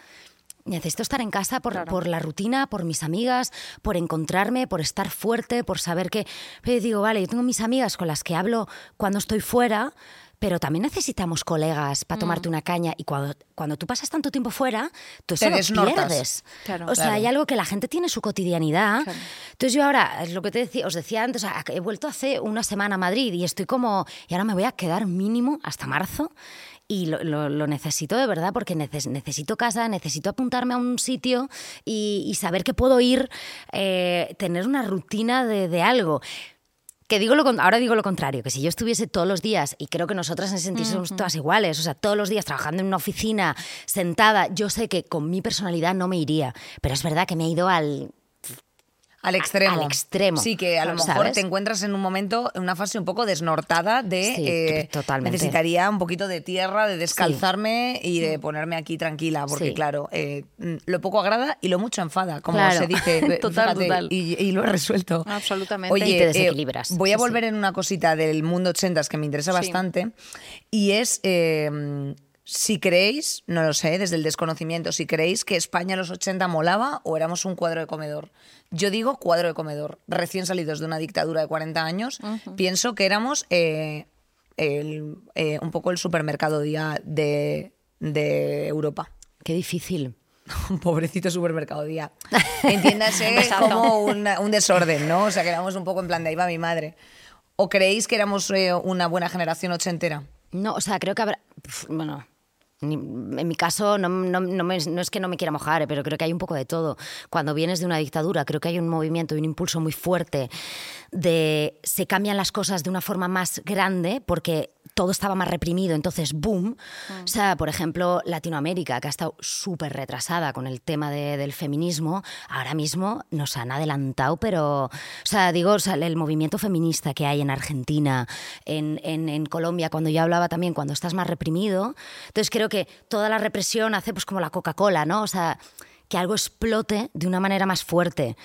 Necesito estar en casa por, por la rutina, por mis amigas, por encontrarme, por estar fuerte, por saber que... Pero digo, vale, yo tengo mis amigas con las que hablo cuando estoy fuera, pero también necesitamos colegas para tomarte una caña. Y cuando, cuando tú pasas tanto tiempo fuera, tú eso lo pierdes. Claro. o sea, Claro. hay algo que la gente tiene su cotidianidad. Entonces yo ahora, es lo que te decía, os decía antes, o sea, he vuelto hace una semana a Madrid y estoy como, y ahora me voy a quedar mínimo hasta marzo. Y lo, lo- lo necesito de verdad porque neces- necesito casa, necesito apuntarme a un sitio y, y saber que puedo ir, eh, tener una rutina de, de algo. Que digo lo, ahora digo lo contrario, que si yo estuviese todos los días, y creo que nosotras en sentido somos todas iguales, o sea, todos los días trabajando en una oficina, sentada, yo sé que con mi personalidad no me iría, pero es verdad que me he ido al... Al extremo. al extremo, Sí, que a lo ¿sabes? mejor te encuentras en un momento, en una fase un poco desnortada de... Sí, eh, totalmente. Necesitaría un poquito de tierra, de descalzarme y de ponerme aquí tranquila, porque Sí. claro, eh, mm, lo poco agrada y lo mucho enfada, como Claro. se dice. eh, Total, fíjate, total. Y, y lo he resuelto. Absolutamente. Oye, Y te eh, desequilibras. voy a Sí, volver en una cosita del mundo 80 que me interesa Sí. bastante y es... si creéis, no lo sé, desde el desconocimiento, si creéis que España en los 80 molaba o éramos un cuadro de comedor. Yo digo cuadro de comedor. Recién salidos de una dictadura de 40 años, pienso que éramos eh, el- eh, un poco el supermercado día de, de Europa. Qué difícil. Un pobrecito supermercado día. Entiéndase como una- un desorden, ¿no? O sea, que éramos un poco en plan de ahí va mi madre. ¿O creéis que éramos eh, una buena generación ochentera? No, o sea, creo que habrá. Bueno. En mi caso, no, no- no me- no es que no me quiera mojar, pero creo que hay un poco de todo. Cuando vienes de una dictadura, creo que hay un movimiento y un impulso muy fuerte de se cambian las cosas de una forma más grande porque todo estaba más reprimido, entonces boom. O sea, por ejemplo, Latinoamérica, que ha estado súper retrasada con el tema de- del feminismo, ahora mismo nos han adelantado, pero, o sea, digo, o sea, el movimiento feminista que hay en Argentina, en, en- en Colombia, cuando yo hablaba también, cuando estás más reprimido, entonces creo que toda la represión hace pues como la Coca-Cola, ¿no? O sea, que algo explote de una manera más fuerte.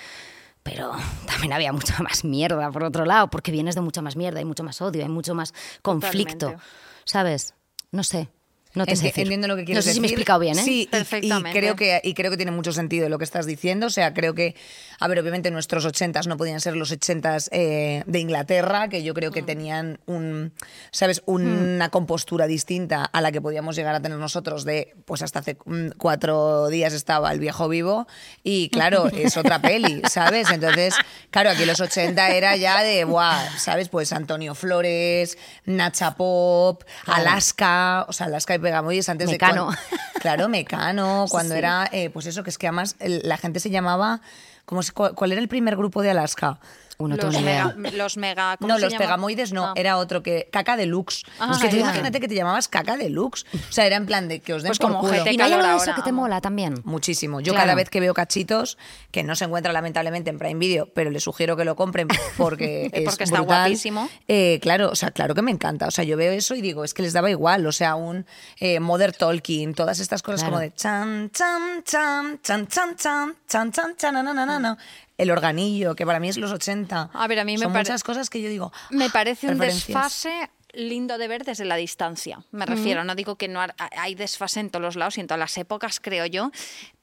Pero también había mucha más mierda, por otro lado, porque vienes de mucha más mierda, hay mucho más odio, hay mucho más conflicto. Totalmente. ¿Sabes? No sé. No te sé decir. Entiendo lo que quieres No sé si me he decir. explicado bien, ¿eh? Sí, Perfectamente. Y, creo que, y creo que tiene mucho sentido lo que estás diciendo. O sea, creo que, a ver, obviamente nuestros ochentas no podían ser los ochentas eh, de Inglaterra, que yo creo Mm. que tenían un, ¿sabes? Una compostura distinta a la que podíamos llegar a tener nosotros de, pues hasta hace mm, cuatro días estaba el viejo vivo y claro, es otra peli, ¿sabes? Entonces, claro, aquí los 80 era ya de, buah, ¿sabes? Pues Antonio Flores, Nacha Pop, Alaska, o sea, Alaska y Pegamoyes antes Mecano. de... cuan- claro, Mecano, cuando Sí. era, eh, pues eso, que es que además el- la gente se llamaba... ¿cómo se- cu- ¿Cuál era el primer grupo de Alaska? Uno los, mega, los mega. ¿cómo No, se los llama? pegamoides no, Ah. era otro que. Caca deluxe. Ah, es que tú imagínate que te llamabas caca deluxe. O sea, era en plan de que os den Pues por como culo. GT Y no hay algo de calor eso ahora, que te mola también. Muchísimo. Yo Claro. cada vez que veo cachitos, que no se encuentra lamentablemente en Prime Video, pero les sugiero que lo compren porque es porque está brutal. guapísimo. Eh, claro, o sea, claro que me encanta. O sea, yo veo eso y digo, es que les daba igual. O sea, un eh, Mother Talking, todas estas cosas Claro. como de chan, chan, chan, chan, chan, chan, chan, chan, chan. El organillo, que para mí es los 80. A ver, a mí me Son muchas cosas que yo digo. Me ah, parece un desfase lindo de ver desde la distancia. Me refiero, no digo que no ha- hay desfase en todos los lados y en todas las épocas, creo yo,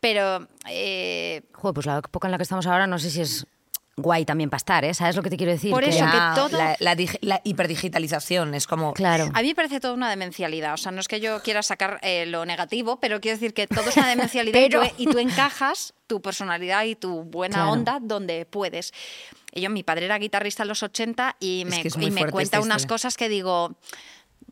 pero eh, Joder, pues la época en la que estamos ahora no sé si es guay también para estar, ¿eh? ¿Sabes lo que te quiero decir? Por Que- eso que Ya, todo- La, la dig- la hiperdigitalización es como... Claro. A mí me parece toda una demencialidad. O sea, no es que yo quiera sacar eh, lo negativo, pero quiero decir que todo es una demencialidad y, Pero- tú, y tú encajas tu personalidad y tu buena Claro. onda donde puedes. Y yo, mi padre era guitarrista en los 80 y me, que es y me cuenta unas cosas que digo,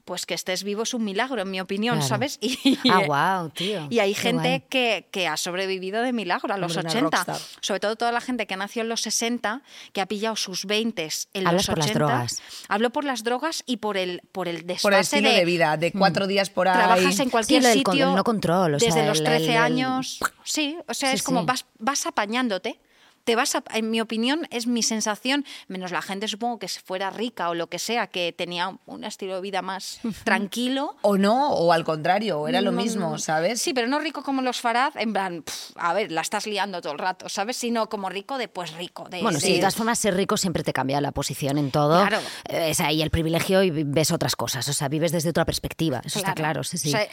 pues que estés vivo es un milagro, en mi opinión, Claro. ¿sabes? Y, Ah, guau, tío. Y hay Qué gente que, que ha sobrevivido de milagro a los Hombre, una 80. rockstar. Sobre todo toda la gente que nació en los 60, que ha pillado sus 20 en Hablas los por las 80. drogas. Hablo por las drogas y por el, por el desfase Por el estilo de, vida, de cuatro días por ahí. Trabajas en cualquier con- sitio. el no control, o desde sea, los el- 13 el- el- años. Sí, o sea, Sí, es como sí. vas, vas apañándote. Te vas a- en mi opinión, es mi sensación, menos la gente supongo que fuera rica o lo que sea, que tenía un estilo de vida más tranquilo. O no, o al contrario, era lo Mm, mismo, ¿sabes? Sí, pero no rico como los Farad, en plan, a ver, la estás liando todo el rato, ¿sabes? Sino como rico de, pues rico. De, Bueno, sí, de de- todas formas, ser rico siempre te cambia la posición en todo. Claro. Eh, sea, y el privilegio y ves otras cosas. O sea, vives desde otra perspectiva. Eso está claro, sí, sí. O sea,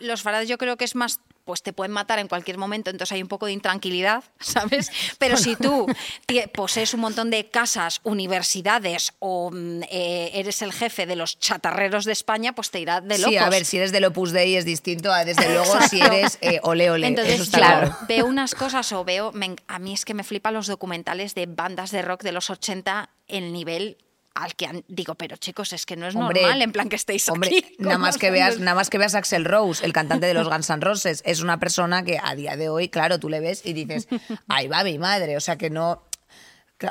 los Farad yo creo que es más, pues te pueden matar en cualquier momento, entonces hay un poco de intranquilidad, ¿sabes? Pero si tú posees un montón de casas, universidades o mm, eh, eres el jefe de los chatarreros de España, pues te irá de locos. Sí, a ver, si eres del Opus Dei es distinto a, desde luego, si eres eh, ole ole. Entonces, eso está claro, claro. veo unas cosas o veo. me a mí es que me flipan los documentales de bandas de rock de los 80, el nivel al que han- digo, pero chicos, es que no es Hombre, normal en plan que estéis Hombre, aquí. nada más que veas, nada más que veas a Axel Rose, el cantante de los Guns N' Roses, es una persona que a día de hoy, claro, tú le ves y dices, ahí va mi madre, o sea que no,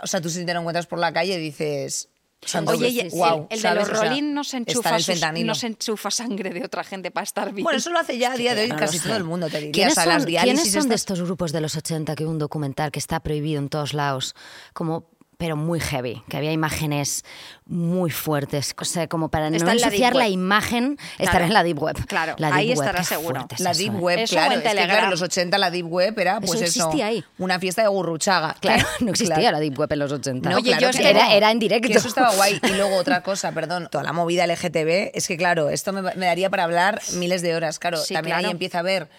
o sea, tú si te lo encuentras por la calle dices, santo Oye, y el, el de los O sea, Rolling no se, enchufa en el sus- fentanilo. no se enchufa sangre de otra gente para estar bien. Bueno, eso lo hace ya a día de hoy casi todo el mundo, te diría. ¿Quiénes las son, diálisis quiénes son de estos grupos de los 80 que hubo un documental que está prohibido en todos lados? Como pero muy heavy, que había imágenes muy fuertes, o sea, como para Está no en la ensuciar Deep la Web. imagen, estará Claro. en la Deep Web. Claro, La Deep ahí Web, estará seguro. La eso, Deep ¿eh? Web, Eso claro. en Es que, claro, Telegram. en los 80 la Deep Web era, Eso pues eso, existía ahí. una fiesta de gurruchaga. Claro, Claro, no existía claro. la Deep Web en los 80. No, Oye, claro yo que era, era en directo. Que eso estaba guay. Y luego otra cosa, perdón, toda la movida LGTB, es que claro, esto me, me daría para hablar miles de horas. Claro, Sí, también claro. ahí empieza a ver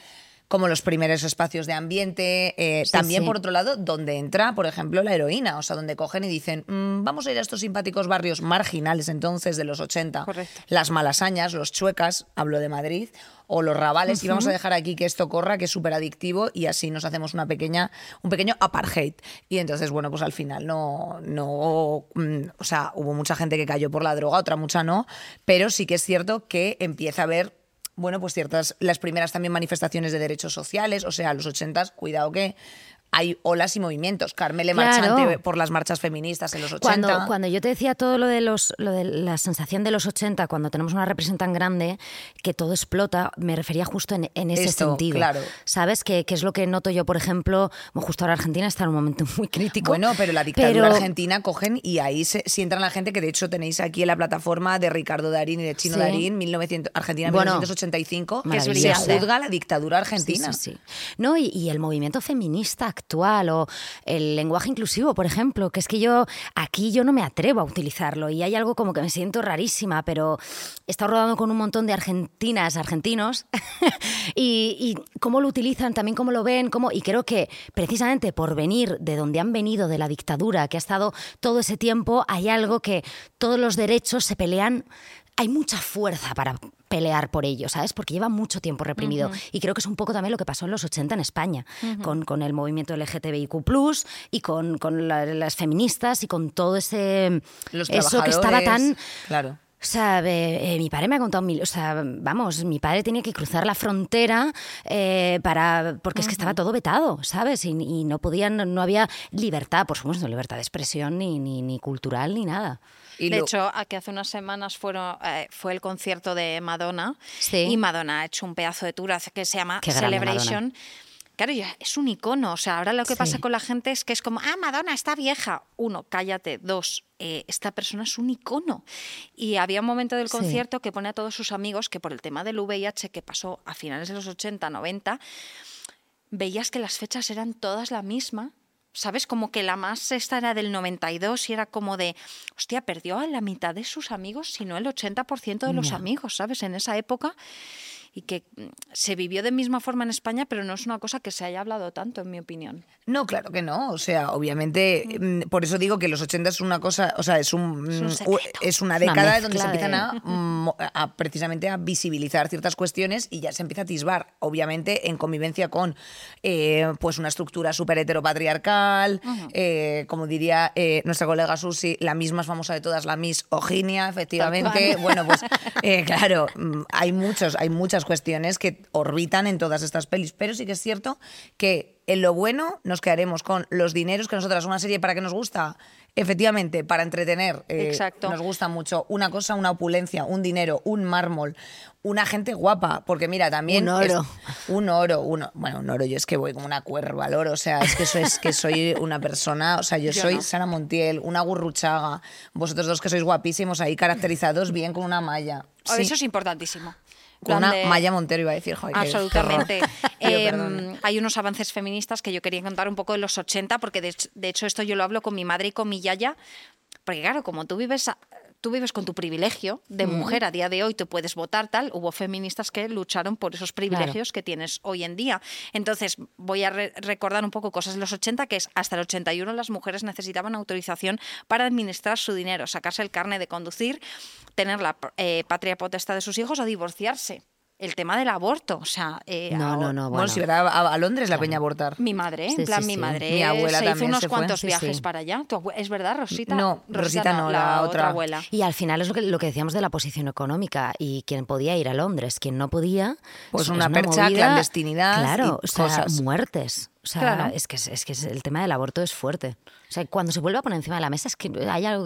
como los primeros espacios de ambiente, eh, Sí, también sí. por otro lado, donde entra, por ejemplo, la heroína, o sea, donde cogen y dicen, "Mm, vamos a ir a estos simpáticos barrios marginales entonces de los 80, Correcto. las malasañas, los chuecas, hablo de Madrid, o los rabales, y vamos a dejar aquí que esto corra, que es súper adictivo, y así nos hacemos una pequeña, un pequeño apartheid. Y entonces, bueno, pues al final no, no, mm, o sea, hubo mucha gente que cayó por la droga, otra mucha no, pero sí que es cierto que empieza a haber bueno, pues ciertas, las primeras también manifestaciones de derechos sociales, o sea, los 80, cuidado que hay olas y movimientos. Carmele Claro. Marchante por las marchas feministas en los 80. Cuando, cuando yo te decía todo lo de, los, lo de la sensación de los 80, cuando tenemos una represión tan grande que todo explota, me refería justo en, en ese Esto, sentido. claro. ¿Sabes? Que, que es lo que noto yo, por ejemplo, justo ahora Argentina está en un momento muy crítico. Bueno, pero la dictadura pero- argentina cogen y ahí se, si entran la gente que de hecho tenéis aquí en la plataforma de Ricardo Darín y de Chino Sí. Darín, 1900, Argentina Bueno, 1985, que se juzga la dictadura argentina. sí, sí. No, y, y el movimiento feminista actual o el lenguaje inclusivo, por ejemplo, que es que yo aquí yo no me atrevo a utilizarlo y hay algo como que me siento rarísima, pero he estado rodando con un montón de argentinas, argentinos, y, y cómo lo utilizan, también cómo lo ven, cómo, y creo que precisamente por venir de donde han venido, de la dictadura, que ha estado todo ese tiempo, hay algo que todos los derechos se pelean hay mucha fuerza para pelear por ello, ¿sabes? Porque lleva mucho tiempo reprimido. Y creo que es un poco también lo que pasó en los 80 en España, con, con el movimiento LGTBIQ, y con, con la- las feministas y con todo ese. Los eso que estaba tan. Claro. O sea, eh, eh, mi padre me ha contado mil. O sea, vamos, mi padre tenía que cruzar la frontera eh, para. porque es que estaba todo vetado, ¿sabes? Y, y no podían, no había libertad, por supuesto, libertad de expresión, ni, ni, ni cultural, ni nada. Y de lo- hecho, aquí hace unas semanas fueron, eh, fue el concierto de Madonna Sí. y Madonna ha hecho un pedazo de tour que se llama Qué Celebration. Claro, ya es un icono. O sea, ahora lo que Sí. pasa con la gente es que es como, ah, Madonna está vieja. Uno, cállate. Dos, eh, esta persona es un icono. Y había un momento del Sí. concierto que pone a todos sus amigos que por el tema del VIH que pasó a finales de los 80, 90, veías que las fechas eran todas la misma ¿sabes? Como que la más esta era del 92 y era como de, hostia, perdió a la mitad de sus amigos, si no el 80% de los amigos, ¿sabes? En esa época y que mm, se vivió de misma forma en España, pero no es una cosa que se haya hablado tanto, en mi opinión. No, claro que no. O sea, obviamente, mm, por eso digo que los 80 es una cosa, o sea, es un, Es un mm, es una Es una década donde se empiezan de- a, mm, a precisamente a visibilizar ciertas cuestiones y ya se empieza a atisbar, obviamente, en convivencia con eh, pues una estructura súper heteropatriarcal, eh, como diría eh, nuestra colega Susi, la misma más famosa de todas, la Miss Oginia, efectivamente. Bueno, pues eh, claro, mm, hay muchos, hay muchas cuestiones que orbitan en todas estas pelis, pero sí que es cierto que en lo bueno nos quedaremos con los dineros que nosotras, una serie para que nos gusta, efectivamente, para entretener, eh, Exacto. nos gusta mucho una cosa, una opulencia, un dinero, un mármol, una gente guapa, porque mira, también... Un oro. es- un oro, uno, bueno, un oro, yo es que voy como una cuerva al oro, o sea, es que eso es que soy una persona, o sea, yo, Yo soy no. Sara Montiel, una gurruchaga, vosotros dos que sois guapísimos ahí caracterizados bien con una malla. Oh, Sí, Eso es importantísimo. Con una de- malla Montero iba a decir, joder. Absolutamente. Em, hay unos avances feministas que yo quería contar un poco de los 80, porque de, de hecho esto yo lo hablo con mi madre y con mi yaya, porque claro, como tú vives... Tú vives con tu privilegio de mujer a día de hoy, tú puedes votar tal. Hubo feministas que lucharon por esos privilegios que tienes hoy en día. Entonces, voy a re- recordar un poco cosas de los 80, que es hasta el 81 las mujeres necesitaban autorización para administrar su dinero, sacarse el carne de conducir, tener la eh, patria potestad de sus hijos o divorciarse. El tema del aborto, o sea, eh, No, ahora- no, no, Bueno, bueno. si verá a, a Londres la peña a abortar. mi madre, Sí, en plan, sí, mi sí. madre Mi abuela se hizo unos se cuantos viajes sí. para allá. ¿Tu abue- ¿Es verdad, Rosita? No, Rosita no, la otra. abuela. Y al final es lo que, lo que decíamos de la posición económica y quien podía ir a Londres, quien no podía. Pues es- una es percha, movida- clandestinidad Claro, y o sea, cosas. muertes. O sea, Claro. es, que, es, que el tema del aborto es fuerte. O sea, cuando se vuelve a poner encima de la mesa es que hay algo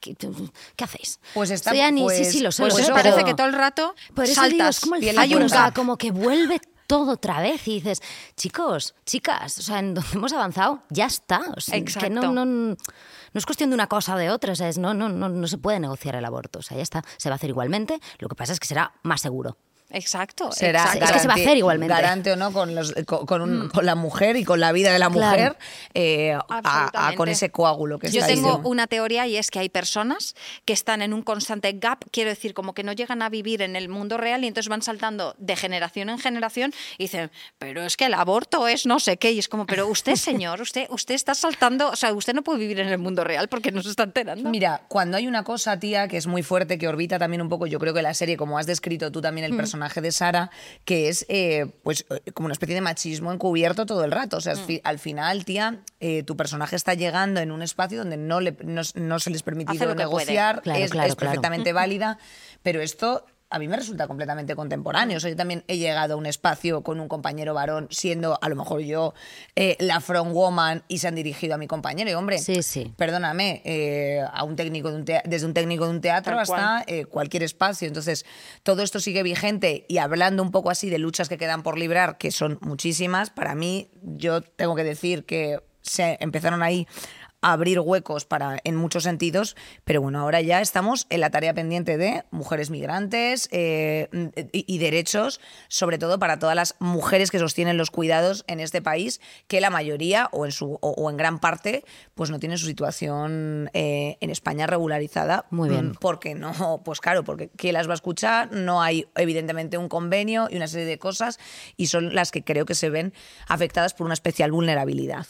que... que- ¿Qué hacéis? Pues está- Esto ya ni- pues- sí, sí, lo sé, pues lo sé, eso pero- parece que todo el rato Por eso saltas. digo, es como el Piel de Hay un o sea, como que vuelve todo otra vez y dices, chicos, chicas, o sea, en donde hemos avanzado, ya está. O sea, Que no, Exacto. no, no es cuestión de una cosa o de otra, o sea, es, no, no, no, no se puede negociar el aborto, o sea, ya está, se va a hacer igualmente, lo que pasa es que será más seguro. Exacto. será exacto. Es que se va a hacer igualmente. Garante o no con, los- con, con un- con la mujer y con la vida de la Claro. mujer eh, a- a- con ese coágulo que Yo está tengo ahí. una teoría y es que hay personas que están en un constante gap, quiero decir, como que no llegan a vivir en el mundo real y entonces van saltando de generación en generación y dicen, pero es que el aborto es no sé qué. Y es como, pero usted, señor, usted, usted está saltando, o sea, usted no puede vivir en el mundo real porque no se está enterando. Mira, cuando hay una cosa, tía, que es muy fuerte, que orbita también un poco, yo creo que la serie, como has descrito tú también el personaje de Sara, que es eh, pues eh, como una especie de machismo encubierto todo el rato. O sea, al final, tía, eh, tu personaje está llegando en un espacio donde no, le, no, no se les permitido puede. negociar, Claro, es, claro, es claro. perfectamente válida, pero esto a mí me resulta completamente contemporáneo. O sea, yo también he llegado a un espacio con un compañero varón, siendo a lo mejor yo eh, la front woman y se han dirigido a mi compañero. Y hombre, Sí, sí. perdóname, eh, a un técnico de un tea- desde un técnico de un teatro Tal hasta eh, cualquier espacio. Entonces, todo esto sigue vigente y hablando un poco así de luchas que quedan por librar, que son muchísimas, para mí yo tengo que decir que se empezaron ahí abrir huecos para en muchos sentidos, pero bueno, ahora ya estamos en la tarea pendiente de mujeres migrantes eh, y, y derechos, sobre todo para todas las mujeres que sostienen los cuidados en este país, que la mayoría o en su o, o en gran parte, pues no tienen su situación eh, en España regularizada. Muy bien. Mm, Porque no, pues claro, porque ¿quién las va a escuchar? No hay evidentemente un convenio y una serie de cosas y son las que creo que se ven afectadas por una especial vulnerabilidad.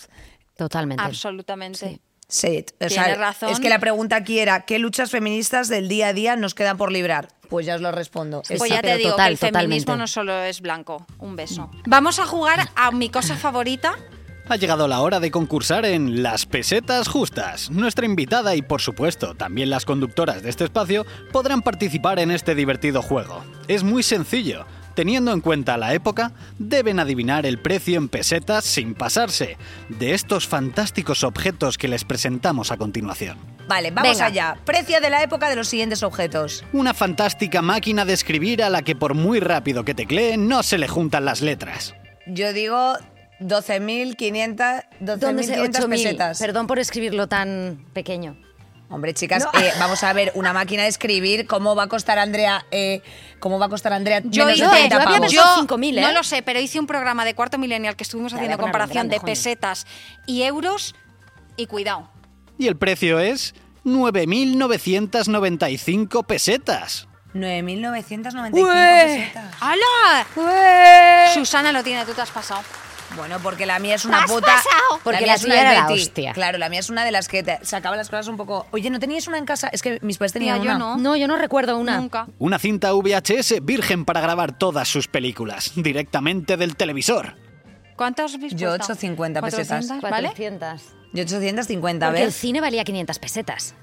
Totalmente. Absolutamente. Say it. O sea, razón. Es que la pregunta aquí era, ¿qué luchas feministas del día a día nos quedan por librar? Pues ya os lo respondo. Sí, Es- Pues sí, ya te pero digo total, que el feminismo totalmente. no solo es blanco. Un beso. Vamos a jugar a mi cosa favorita. Ha llegado la hora de concursar en Las Pesetas Justas. Nuestra invitada y, por supuesto, también las conductoras de este espacio podrán participar en este divertido juego. Es muy sencillo. Teniendo en cuenta la época, deben adivinar el precio en pesetas sin pasarse de estos fantásticos objetos que les presentamos a continuación. Vale, vamos Venga. allá. Precio de la época de los siguientes objetos. Una fantástica máquina de escribir a la que por muy rápido que teclee no se le juntan las letras. Yo digo 12.500 ¿Dónde se 12.500 8.000? pesetas. Perdón por escribirlo tan pequeño. Hombre, chicas, eh, vamos a ver una máquina de escribir. ¿Cómo va a costar Andrea? eh, ¿Cómo va a costar Andrea? Yo, menos de hice, 30 yo había pavos? pensado 5.000, ¿eh? No lo sé, pero hice un programa de cuarto millennial que estuvimos haciendo comparación de pesetas y euros y cuidado. Y el precio es 9.995 pesetas. 9.995 Ué. pesetas. ¡Hala! Susana lo tiene, tú te has pasado. Bueno, porque la mía es una ¿Te has puta. pasado? Porque mía la es una era la hostia. Claro, la mía es una de las que te sacaba las cosas un poco. Oye, ¿no teníais una en casa? Es que mis padres tenían Mira, yo una. no. No, yo no recuerdo una. Nunca. Una cinta VHS virgen para grabar todas sus películas, directamente del televisor. ¿Cuántos habéis Yo puesto? 850 pesetas. 400, ¿vale? 400. Yo 850, Porque el ¿ves? cine valía 500 pesetas.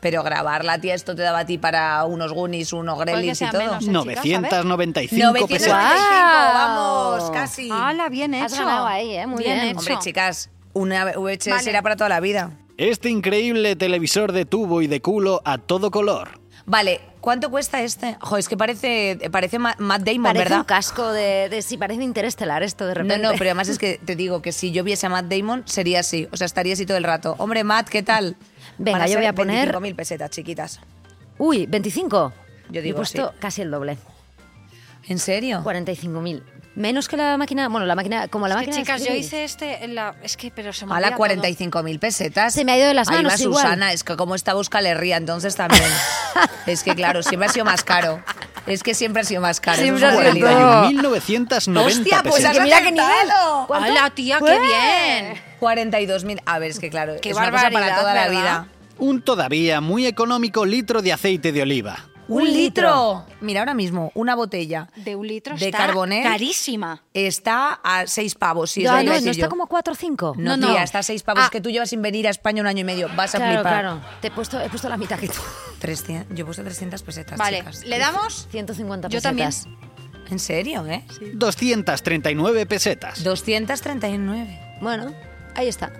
Pero grabarla, tía, esto te daba a ti para unos Goonies, unos Gremlins y sea todo. menos. Chicas, 995 995, pesetas. Guau. vamos, casi. ¡Hala, bien hecho! Has ganado ahí, ¿eh? Muy bien. hecho. Hombre, chicas, una VHS Vale. era para toda la vida. Este increíble televisor de tubo y de culo a todo color. Vale, ¿cuánto cuesta este? Jo, es que parece, parece Ma- Matt Damon, Parece ¿verdad? un casco de, de- Sí, parece interestelar esto de No, repente. no, pero además es que te digo que si yo viese a Matt Damon sería así, o sea, estaría así todo el rato. Hombre, Matt, ¿qué tal? Venga, yo voy a poner- 25.000 pesetas, chiquitas. Uy, 25. Yo digo He puesto sí. casi el doble. ¿En serio? 45.000. Menos que la máquina. Bueno, la máquina. Como la Es que, máquina. de chicas, yo hice este en la... Es que, pero se me A la olvida todo. 45.000 pesetas. Se me ha ido de las Ahí manos va igual. Susana, es que como está Busca le ría, entonces también. es que claro, siempre ha sido más caro. Es que siempre ha sido más caro. Siempre ha sido realidad. todo. 41.990 Hostia, pues pesetas. has mira qué nivel. ¡Hala, tía, qué ¡Ué! bien! 42.000. A ver, es que claro, Qué es una cosa para barbaridad, toda la ¿verdad? vida. Un todavía muy económico litro de aceite de oliva. Un litro. Mira, ahora mismo, una botella De un litro de está Carbonet carísima. está a 6 pavos. Si es no, no decir está yo. como 4 o 5. No, No, no. tía, está a 6 pavos. Ah. Que tú llevas sin venir a España un año y medio. Vas a Claro, flipar. claro. Te he puesto, he puesto la mitad que tú. 300, yo he puesto 300 pesetas, Vale, chicas. ¿le damos? 150 Yo pesetas. también. ¿En serio, eh? 239 pesetas. 239. Bueno, ahí está.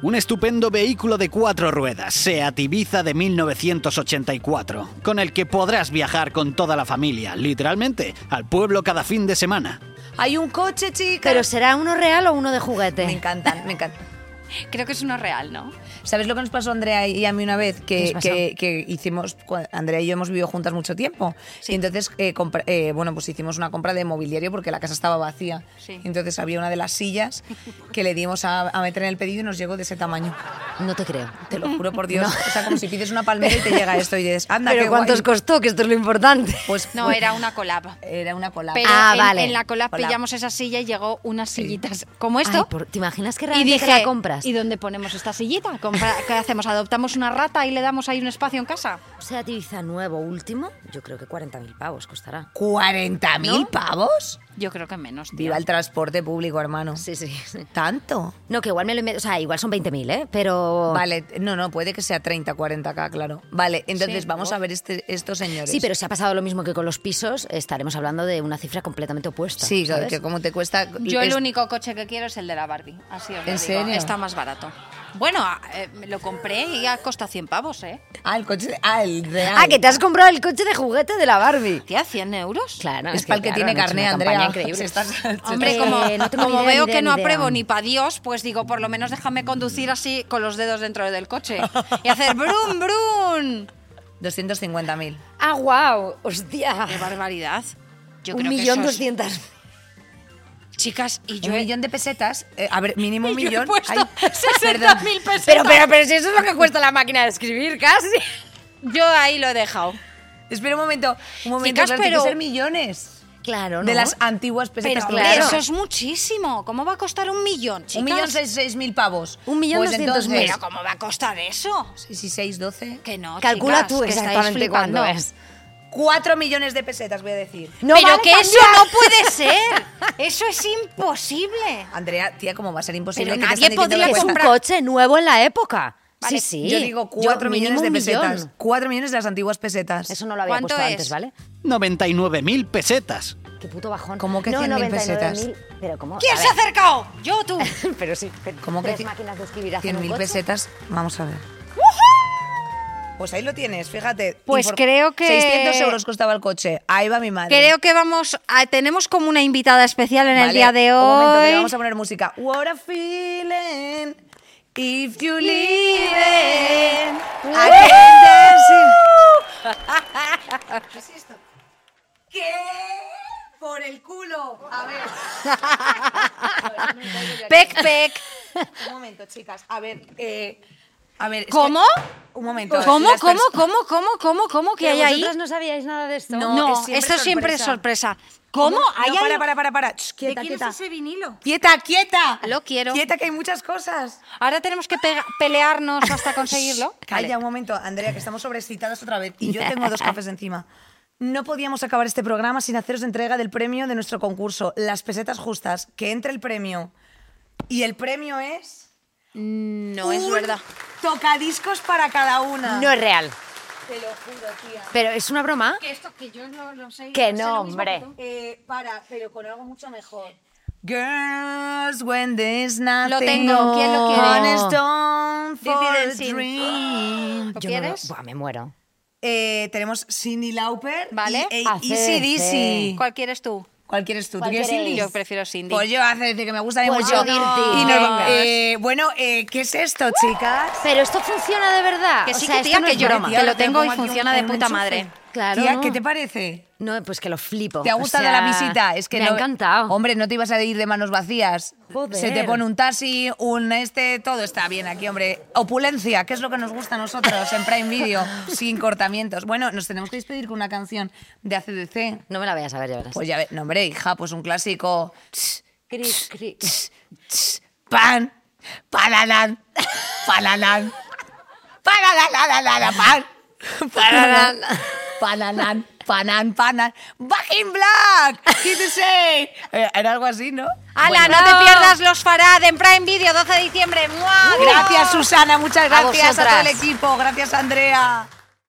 Un estupendo vehículo de cuatro ruedas, Seat Ibiza de 1984, con el que podrás viajar con toda la familia, literalmente, al pueblo cada fin de semana. Hay un coche, chicas. Pero ¿será uno real o uno de Me juguete? encantan, me encantan. Creo que es uno real, ¿no? ¿Sabes lo que nos pasó a Andrea y a mí una vez? ¿Qué os Que, que, que hicimos, Andrea y yo hemos vivido juntas mucho tiempo. Y entonces, eh, compra- eh, bueno, pues hicimos una compra de mobiliario porque la casa estaba vacía. Sí. Entonces había una de las sillas que le dimos a, a meter en el pedido y nos llegó de ese tamaño. No te creo. Te lo juro por Dios. O sea, como si pides una palmera y te llega esto y dices, anda, Pero qué ¿cuántos guay. costó? Que esto es lo importante. Pues No, era una collab. Era una cola. Pero Ah, en, vale. en la collab Collab. pillamos esa silla y llegó unas sillitas como esto. Ay, por- ¿Te imaginas que y realmente dije, te la compras? ¿Y dónde ponemos esta sillita? ¿Qué hacemos? ¿Adoptamos una rata y le damos ahí un espacio en casa? O sea, Ibiza nuevo, último, yo creo que 40.000 pavos costará. ¿40.000 pavos? Yo creo que menos. tío. Viva el transporte público, hermano. Sí, sí. sí. ¿Tanto? No, que igual me lo O sea, igual son 20.000, ¿eh? Pero... Vale, no, no, puede que sea 30, 40k, claro. Vale, entonces Sí, vamos a ver este, estos señores. Sí, pero si ha pasado lo mismo que con los pisos, estaremos hablando de una cifra completamente opuesta. Sí, claro, ¿sabes? que como te cuesta... Yo el único coche que quiero es el de la Barbie. Así os lo ¿En digo. serio? Está más barato. Bueno, eh, lo compré y ha costado 100 pavos, ¿eh? Ah, el coche... Ah, el real. Ah, que te has comprado el coche de juguete de la Barbie. Tía, 100 euros. Claro, Es para el que claro, tiene una Andrea. increíble. Se está- se Hombre, Eh, como, no ni como veo que no apruebo ni para Dios, pues digo, por lo menos déjame conducir así con los dedos dentro del coche y hacer brum, brum. 250.000. Ah, wow, hostia. ¡Qué barbaridad! Yo un creo millón que eso es- doscientas. Chicas, y yo Un millón de pesetas. eh, a ver, mínimo un y yo he millón. puesto Ay, 60.000 pesetas. Pero, pero, pero si eso es lo que cuesta la máquina de escribir, casi. Yo ahí lo he dejado. Espera un momento, un momento, Chicas, claro, tiene pero- que ser millones. Claro, ¿no? De las antiguas pesetas. claro. eso es muchísimo. ¿Cómo va a costar un millón, chicas? Un millón seis, seis mil pavos. Un millón pues doscientos entonces, mil. Pero ¿cómo va a costar eso? Sí, sí, seis, doce. Que no, Calcula chicas, tú exactamente cuándo es. Cuatro millones de pesetas, voy a decir. No pero vale que eso cambiar. no puede ser. Eso es imposible. Andrea, tía, ¿cómo va a ser imposible Pero que nadie podría Es un comprar- coche nuevo en la época. Vale, sí, sí. Yo digo cuatro millones mínimo de pesetas. Cuatro millones de las antiguas pesetas. Eso no lo había ¿Cuánto puesto es? antes, ¿vale? 99.000 pesetas. Qué puto bajón. ¿Cómo que no, 100.000 99.000, pesetas? Pero ¿cómo? ¿Quién A se ha acercado? Yo, tú. Pero sí. pero ¿Cómo que máquinas de escribir hacen Cien un mil coche? pesetas. Vamos a ver. Pues ahí lo tienes, fíjate. Pues creo que- 600 euros costaba el coche. Ahí va mi madre. Creo que vamos a, tenemos como una invitada especial en el día de Un momento, que hoy. vamos a poner música. What a feeling. If you dance it. ¿Qué es esto? ¿Qué? Por el culo. A ver. Pec, pec. Un momento, chicas. A ver, eh, a ver. ¿Cómo? Un momento. ¿Cómo, cómo, cómo, cómo, cómo, cómo que hay ahí? ¿Vosotras no sabíais nada de esto? No. No, es siempre esto siempre es sorpresa. ¿Cómo? No, ¿Hay para, algo? para, para, para. Shh, quieta, ¿De quién quieta. es ese vinilo? Quieta, quieta. Lo quiero. Quieta, que hay muchas cosas. Ahora tenemos que pelearnos hasta conseguirlo. Calla un momento, Andrea, que estamos sobreexcitadas otra vez. Y yo tengo dos cafés encima. No podíamos acabar este programa sin haceros entrega del premio de nuestro concurso, las pesetas justas. Que entre el premio. Y el premio es. No es verdad. Tocadiscos para cada una. No es real. Te lo juro, tía. ¿Pero es una broma? Que esto que yo no lo sé. Que no, hombre. Eh, para, pero con algo mucho mejor. Girls, when there's nothing Lo tengo, ¿quién lo quiere? for Dirty a Dancing. dream. ¿Lo Yo no quieres? Buah, me muero. Eh, tenemos Cindy Lauper Vale. y AC/DC. Easy Dizzy. ¿Cuál quieres tú? ¿Cuál quieres tú? ¿Tú ¿Cuál quieres? Cindy? Yo prefiero Cindy. Pues yo hace de que me gusta Pues mucho. yo Dirty. Y Venga. eh, bueno, eh, ¿qué es esto, chicas? Pero esto funciona de verdad. Que O sí, sea, que tía, no que es yo broma. Que lo te tengo y funciona de puta madre. Claro, Tía. ¿qué te parece? No, pues que lo flipo. ¿Te ha O gustado sea, la visita? Es que me no- ha encantado. Hombre, no te ibas a ir de manos vacías. Joder. Se te pone un taxi, un este, todo está bien aquí, hombre. Opulencia, que es lo que nos gusta a nosotros en Prime Video, sin cortamientos. Bueno, nos tenemos que despedir con una canción de ACDC. No me la vayas a ver, ya verás. Pues ya ves, no, hombre, hija, pues un clásico. Cri, cri. Pan, pananan, pananan, pananan, pan, pananan, pananan, panan, panan, back in black, ¿qué te sé? Eh, Era algo así, ¿no? ¡Hala, Bueno. no te pierdas los Farad en Prime Video 12 de diciembre! ¡Mua! Gracias, Susana, muchas A gracias a todo el equipo, gracias, Andrea.